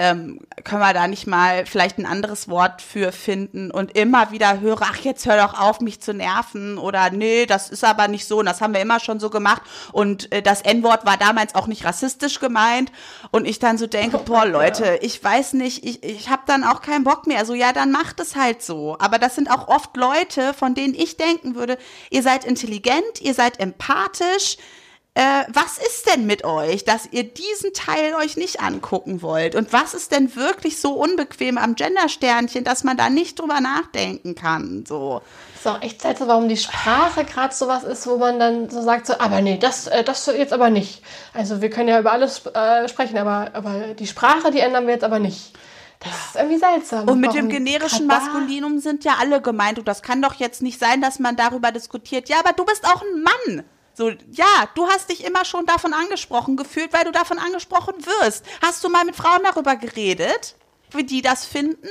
ähm, können wir da nicht mal vielleicht ein anderes Wort für finden und immer wieder höre, ach, jetzt hör doch auf, mich zu nerven oder nee, das ist aber nicht so und das haben wir immer schon so gemacht und äh, das N-Wort war damals auch nicht rassistisch gemeint und ich dann so denke, oh boah, Leute, ich weiß nicht, ich, ich habe dann auch keinen Bock mehr. Also ja, dann macht es halt so. Aber das sind auch oft Leute, von denen ich denken würde, ihr seid intelligent, ihr seid empathisch, äh, was ist denn mit euch, dass ihr diesen Teil euch nicht angucken wollt? Und was ist denn wirklich so unbequem am Gendersternchen, dass man da nicht drüber nachdenken kann? So. ist auch echt seltsam, warum die Sprache gerade sowas ist, wo man dann so sagt, so, aber nee, das, äh, das jetzt aber nicht. Also wir können ja über alles äh, sprechen, aber, aber die Sprache, die ändern wir jetzt aber nicht. Das ist irgendwie seltsam. Und mit Warum dem generischen Maskulinum sind ja alle gemeint. Und das kann doch jetzt nicht sein, dass man darüber diskutiert. Ja, aber du bist auch ein Mann. So, ja, du hast dich immer schon davon angesprochen gefühlt, weil du davon angesprochen wirst. Hast du mal mit Frauen darüber geredet? wie die das finden.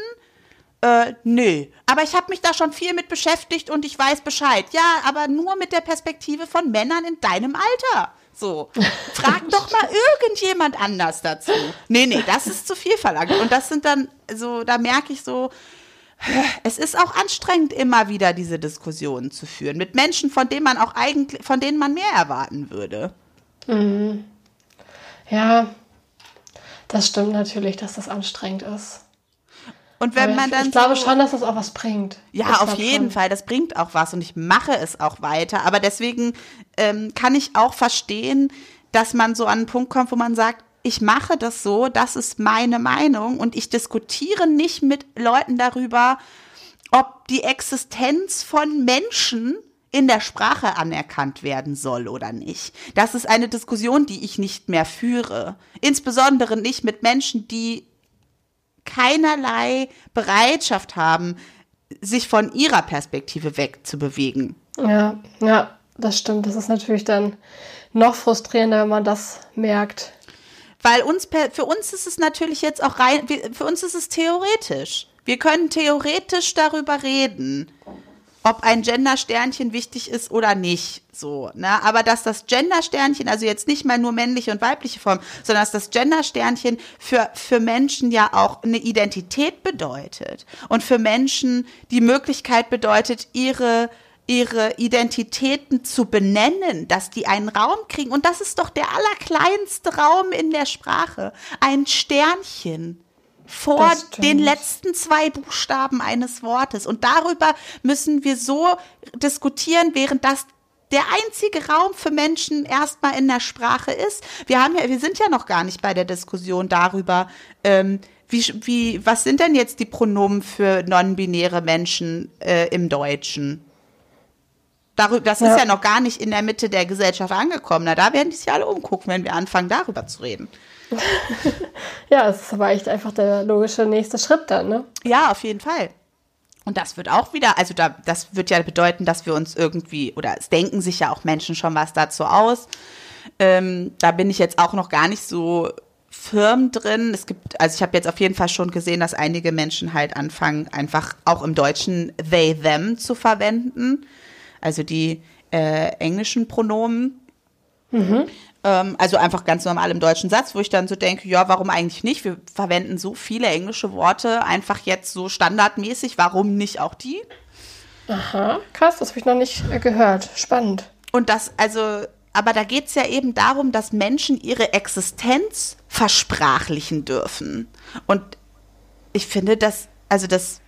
Äh, nö. Aber ich habe mich da schon viel mit beschäftigt und ich weiß Bescheid. Ja, aber nur mit der Perspektive von Männern in deinem Alter. So. Frag doch mal irgendjemand anders dazu. Nee, nee, das ist zu viel verlangt. Und das sind dann so, da merke ich so, es ist auch anstrengend, immer wieder diese Diskussionen zu führen. Mit Menschen, von denen man auch eigentlich, von denen man mehr erwarten würde. Mhm. Ja, das stimmt natürlich, dass das anstrengend ist. Und wenn Aber man ich, dann. ich glaube so, schon, dass das auch was bringt. Ja, Ich auf jeden schon. Fall. Das bringt auch was und ich mache es auch weiter. Aber deswegen ähm, kann ich auch verstehen, dass man so an einen Punkt kommt, wo man sagt, ich mache das so, das ist meine Meinung und ich diskutiere nicht mit Leuten darüber, ob die Existenz von Menschen in der Sprache anerkannt werden soll oder nicht. Das ist eine Diskussion, die ich nicht mehr führe. Insbesondere nicht mit Menschen, die keinerlei Bereitschaft haben, sich von ihrer Perspektive wegzubewegen. Ja, ja, das stimmt. Das ist natürlich dann noch frustrierender, wenn man das merkt. Weil uns für uns ist es natürlich jetzt auch rein, für uns ist es theoretisch. Wir können theoretisch darüber reden, ob ein Gender-Sternchen wichtig ist oder nicht. So, ne? Aber dass das Gender-Sternchen, also jetzt nicht mal nur männliche und weibliche Form, sondern dass das Gender-Sternchen für, für Menschen ja auch eine Identität bedeutet. Und für Menschen die Möglichkeit bedeutet, ihre ihre Identitäten zu benennen, dass die einen Raum kriegen. Und das ist doch der allerkleinste Raum in der Sprache. Ein Sternchen vor den letzten zwei Buchstaben eines Wortes. Und darüber müssen wir so diskutieren, während das der einzige Raum für Menschen erstmal in der Sprache ist. Wir haben ja, wir sind ja noch gar nicht bei der Diskussion darüber, ähm, wie, wie, was sind denn jetzt die Pronomen für non-binäre Menschen äh, im Deutschen? Darüber, das Ja. ist ja noch gar nicht in der Mitte der Gesellschaft angekommen. Na, da werden die sich alle umgucken, wenn wir anfangen, darüber zu reden. Ja, es ist aber echt einfach der logische nächste Schritt dann, ne? Ja, auf jeden Fall. Und das wird auch wieder, also da, das wird ja bedeuten, dass wir uns irgendwie, oder es denken sich ja auch Menschen schon was dazu aus. Ähm, da bin ich jetzt auch noch gar nicht so firm drin. Es gibt, also ich habe jetzt auf jeden Fall schon gesehen, dass einige Menschen halt anfangen, einfach auch im Deutschen they, them zu verwenden. Also die äh, englischen Pronomen. Ähm, also einfach ganz normal im deutschen Satz, wo ich dann so denke, ja, warum eigentlich nicht? Wir verwenden so viele englische Worte einfach jetzt so standardmäßig, warum nicht auch die? Aha, krass, das habe ich noch nicht gehört. Spannend. Und das, also, aber da geht es ja eben darum, dass Menschen ihre Existenz versprachlichen dürfen. Und ich finde das, also das,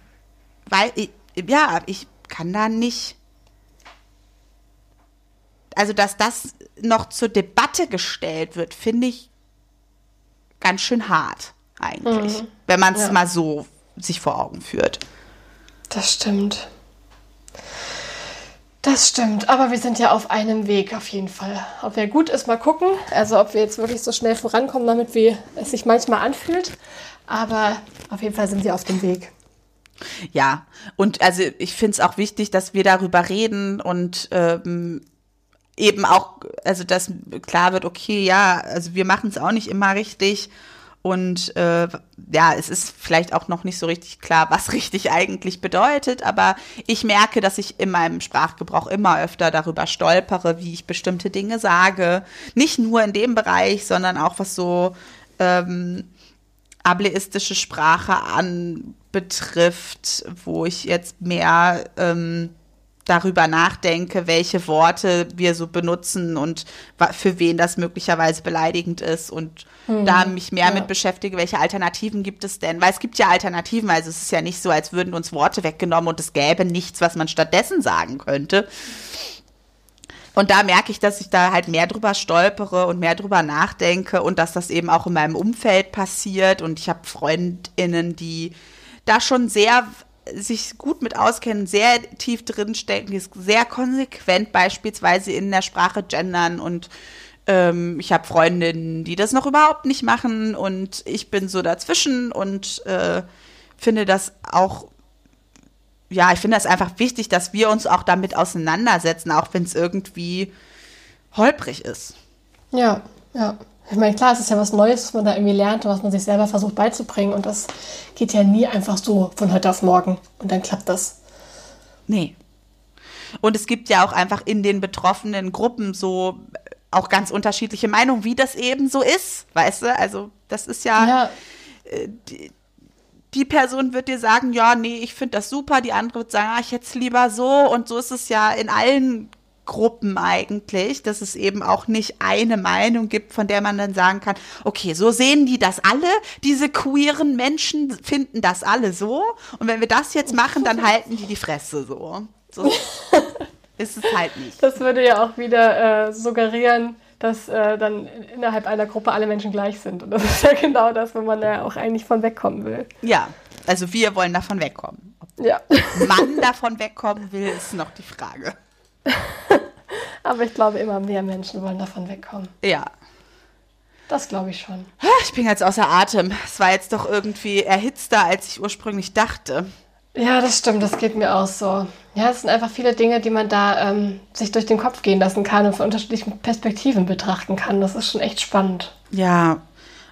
weil, ich- ja, ich kann da nicht, also dass das noch zur Debatte gestellt wird, finde ich ganz schön hart eigentlich, wenn man es Ja. mal so sich vor Augen führt. Das stimmt. Das stimmt, aber wir sind ja auf einem Weg auf jeden Fall. Ob der gut ist, mal gucken. Also ob wir jetzt wirklich so schnell vorankommen, damit wie es sich manchmal anfühlt. Aber auf jeden Fall sind wir auf dem Weg. Ja, und also ich finde es auch wichtig, dass wir darüber reden und ähm, eben auch, also dass klar wird, okay, ja, also wir machen es auch nicht immer richtig. Und äh, ja, es ist vielleicht auch noch nicht so richtig klar, was richtig eigentlich bedeutet, aber ich merke, dass ich in meinem Sprachgebrauch immer öfter darüber stolpere, wie ich bestimmte Dinge sage. Nicht nur in dem Bereich, sondern auch was so ähm, ableistische Sprache anbetrifft, wo ich jetzt mehr ähm, darüber nachdenke, welche Worte wir so benutzen und für wen das möglicherweise beleidigend ist und da mich mehr ja. mit beschäftige, welche Alternativen gibt es denn? Weil es gibt ja Alternativen, also es ist ja nicht so, als würden uns Worte weggenommen und es gäbe nichts, was man stattdessen sagen könnte. Und da merke ich, dass ich da halt mehr drüber stolpere und mehr drüber nachdenke und dass das eben auch in meinem Umfeld passiert. Und ich habe Freundinnen, die da schon sehr sich gut mit auskennen, sehr tief drin stecken, die es sehr konsequent beispielsweise in der Sprache gendern und ähm, ich habe Freundinnen, die das noch überhaupt nicht machen und ich bin so dazwischen und äh, finde das auch ja, ich finde es einfach wichtig, dass wir uns auch damit auseinandersetzen, auch wenn es irgendwie holprig ist. Ja, ja, Ich meine, klar, es ist ja was Neues, was man da irgendwie lernt und was man sich selber versucht beizubringen. Und das geht ja nie einfach so von heute auf morgen. Und dann klappt das. Nee. Und es gibt ja auch einfach in den betroffenen Gruppen so auch ganz unterschiedliche Meinungen, wie das eben so ist, weißt du? Also das ist ja, Ja, äh, die, die Person wird dir sagen, ja, nee, ich finde das super, die andere wird sagen, ah, ich hätte es lieber so und so ist es ja in allen Gruppen eigentlich, dass es eben auch nicht eine Meinung gibt, von der man dann sagen kann, okay, so sehen die das alle, diese queeren Menschen finden das alle so und wenn wir das jetzt machen, dann halten die die Fresse so. So ist es halt nicht. das würde ja auch wieder äh, suggerieren, dass äh, dann innerhalb einer Gruppe alle Menschen gleich sind. Und das ist ja genau das, wo man ja auch eigentlich von wegkommen will. Ja, also wir wollen davon wegkommen. Ja. Ob man davon wegkommen will, ist noch die Frage. Aber ich glaube, immer mehr Menschen wollen davon wegkommen. Ja. Das glaube ich schon. Ich bin jetzt außer Atem. Es war jetzt doch irgendwie erhitzter, als ich ursprünglich dachte. Ja, das stimmt, das geht mir auch so. Ja, es sind einfach viele Dinge, die man da ähm, sich durch den Kopf gehen lassen kann und von unterschiedlichen Perspektiven betrachten kann. Das ist schon echt spannend. Ja.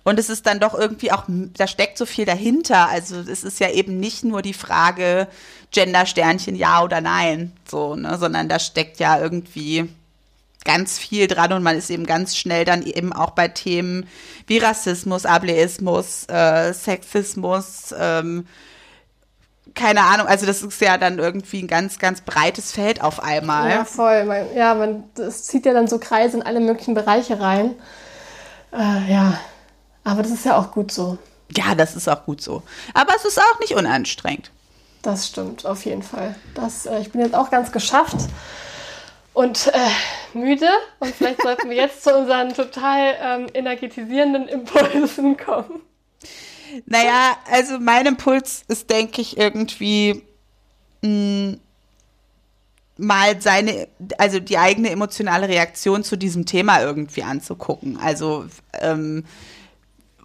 Und es ist dann doch irgendwie auch, da steckt so viel dahinter. Also es ist ja eben nicht nur die Frage Gender-Sternchen ja oder nein, so, ne, sondern da steckt ja irgendwie ganz viel dran und man ist eben ganz schnell dann eben auch bei Themen wie Rassismus, Ableismus, äh, Sexismus, ähm, keine Ahnung, also das ist ja dann irgendwie ein ganz, ganz breites Feld auf einmal. Ja, voll. Man, ja, man, das zieht ja dann so Kreise in alle möglichen Bereiche rein. Äh, ja, aber das ist ja auch gut so. Ja, das ist auch gut so. Aber es ist auch nicht unanstrengend. Das stimmt, auf jeden Fall. Das, äh, ich bin jetzt auch ganz geschafft und äh, müde. Und vielleicht sollten wir jetzt zu unseren total ähm, energetisierenden Impulsen kommen. Naja, also mein Impuls ist, denke ich, irgendwie mh, mal seine, also die eigene emotionale Reaktion zu diesem Thema irgendwie anzugucken. Also ähm,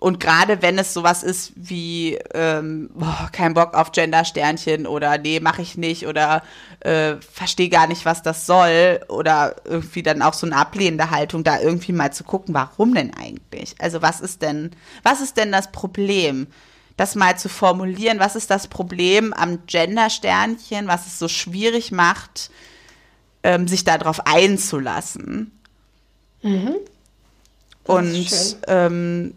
und gerade wenn es sowas ist wie ähm, boah, kein Bock auf Gender-Sternchen oder nee, mache ich nicht oder äh, verstehe gar nicht, was das soll oder irgendwie dann auch so eine ablehnende Haltung, da irgendwie mal zu gucken, warum denn eigentlich? Also was ist denn, was ist denn das Problem? Das mal zu formulieren, was ist das Problem am Gender-Sternchen, was es so schwierig macht, ähm, sich darauf einzulassen. Das Und ähm,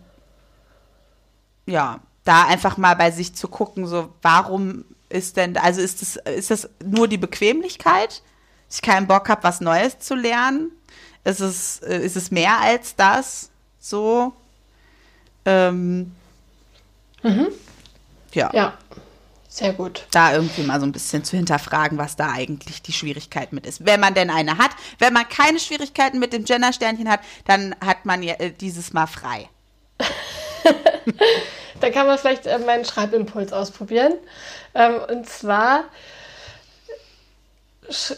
ja, da einfach mal bei sich zu gucken, so warum ist denn, also ist das, ist das nur die Bequemlichkeit, dass ich keinen Bock habe, was Neues zu lernen? Ist es, äh, ist es mehr als das? So? Ähm, ja, Ja, sehr gut. da irgendwie mal so ein bisschen zu hinterfragen, was da eigentlich die Schwierigkeit mit ist. Wenn man denn eine hat. Wenn man keine Schwierigkeiten mit dem Gender-Sternchen hat, dann hat man ja äh, dieses Mal frei. Da kann man vielleicht äh, meinen Schreibimpuls ausprobieren. Ähm, und zwar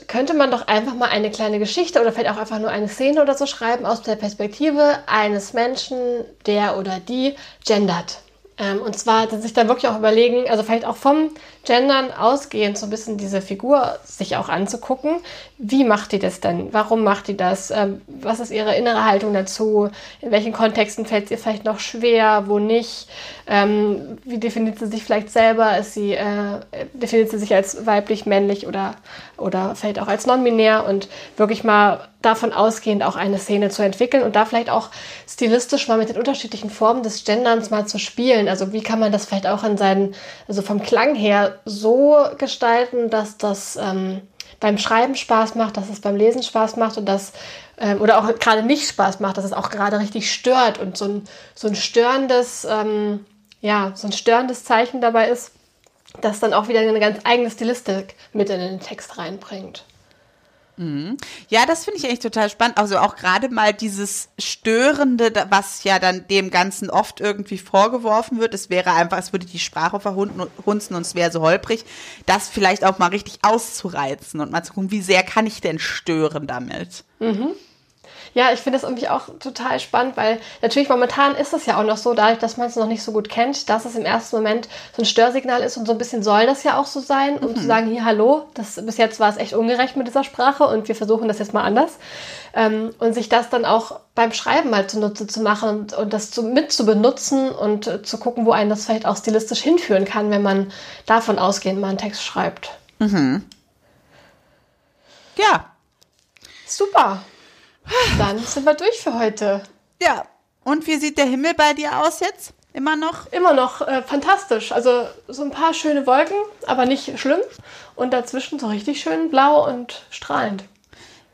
könnte man doch einfach mal eine kleine Geschichte oder vielleicht auch einfach nur eine Szene oder so schreiben aus der Perspektive eines Menschen, der oder die gendert. Ähm, und zwar sich da wirklich auch überlegen, also vielleicht auch vom Gendern ausgehend so ein bisschen diese Figur sich auch anzugucken. Wie macht die das denn? Warum macht die das? Ähm, was ist ihre innere Haltung dazu? In welchen Kontexten fällt es ihr vielleicht noch schwer? Wo nicht? Ähm, wie definiert sie sich vielleicht selber? Ist sie, äh, definiert sie sich als weiblich, männlich oder, oder vielleicht auch als non-binär? Und wirklich mal davon ausgehend auch eine Szene zu entwickeln und da vielleicht auch stilistisch mal mit den unterschiedlichen Formen des Genderns mal zu spielen. Also wie kann man das vielleicht auch in seinen, also vom Klang her so gestalten, dass das ähm, beim Schreiben Spaß macht, dass es beim Lesen Spaß macht und dass ähm, oder auch gerade nicht Spaß macht, dass es auch gerade richtig stört und so ein, so ein störendes, ähm, ja, so ein störendes Zeichen dabei ist, das dann auch wieder eine ganz eigene Stilistik mit in den Text reinbringt. Ja, das finde ich eigentlich total spannend. Also auch gerade mal dieses Störende, was ja dann dem Ganzen oft irgendwie vorgeworfen wird. Es wäre einfach, es würde die Sprache verhunzen und es wäre so holprig. Das vielleicht auch mal richtig auszureizen und mal zu gucken, wie sehr kann ich denn stören damit? Ja, ich finde das irgendwie auch total spannend, weil natürlich momentan ist es ja auch noch so, dadurch, dass man es noch nicht so gut kennt, dass es im ersten Moment so ein Störsignal ist und so ein bisschen soll das ja auch so sein, um zu sagen, hier, hallo, das, bis jetzt war es echt ungerecht mit dieser Sprache und wir versuchen das jetzt mal anders. Ähm, und sich das dann auch beim Schreiben mal zunutze zu machen und, und das zu, mit zu benutzen und äh, zu gucken, wo einen das vielleicht auch stilistisch hinführen kann, wenn man davon ausgehend mal einen Text schreibt. Ja, Super. Dann sind wir durch für heute. ja. Und wie sieht der Himmel bei dir aus jetzt? Immer noch? Immer noch äh, fantastisch. Also so ein paar schöne Wolken, aber nicht schlimm. Und dazwischen so richtig schön blau und strahlend.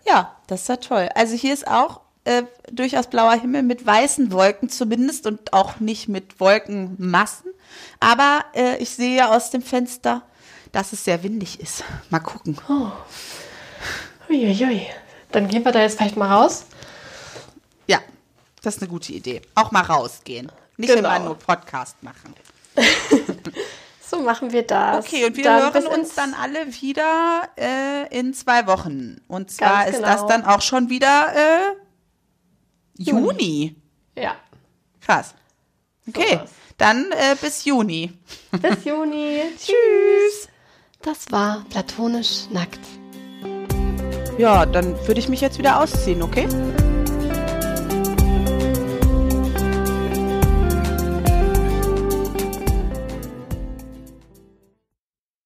Ja, das ist ja toll. Also hier ist auch äh, durchaus blauer Himmel mit weißen Wolken zumindest und auch nicht mit Wolkenmassen. Aber äh, ich sehe aus dem Fenster, dass es sehr windig ist. Mal gucken. Uiuiui. Dann gehen wir da jetzt vielleicht mal raus. Ja, das ist eine gute Idee. Auch mal rausgehen. Nicht Genau. immer nur Podcast machen. So machen wir das. Okay, und wir Dann hören uns dann alle wieder äh, in zwei Wochen. Und zwar Ganz ist genau. das dann auch schon wieder äh, Juni. Ja. Krass. Okay, war's. dann äh, bis Juni. Bis Juni. Tschüss. Das war platonisch nackt. Ja, dann würde ich mich jetzt wieder ausziehen, okay?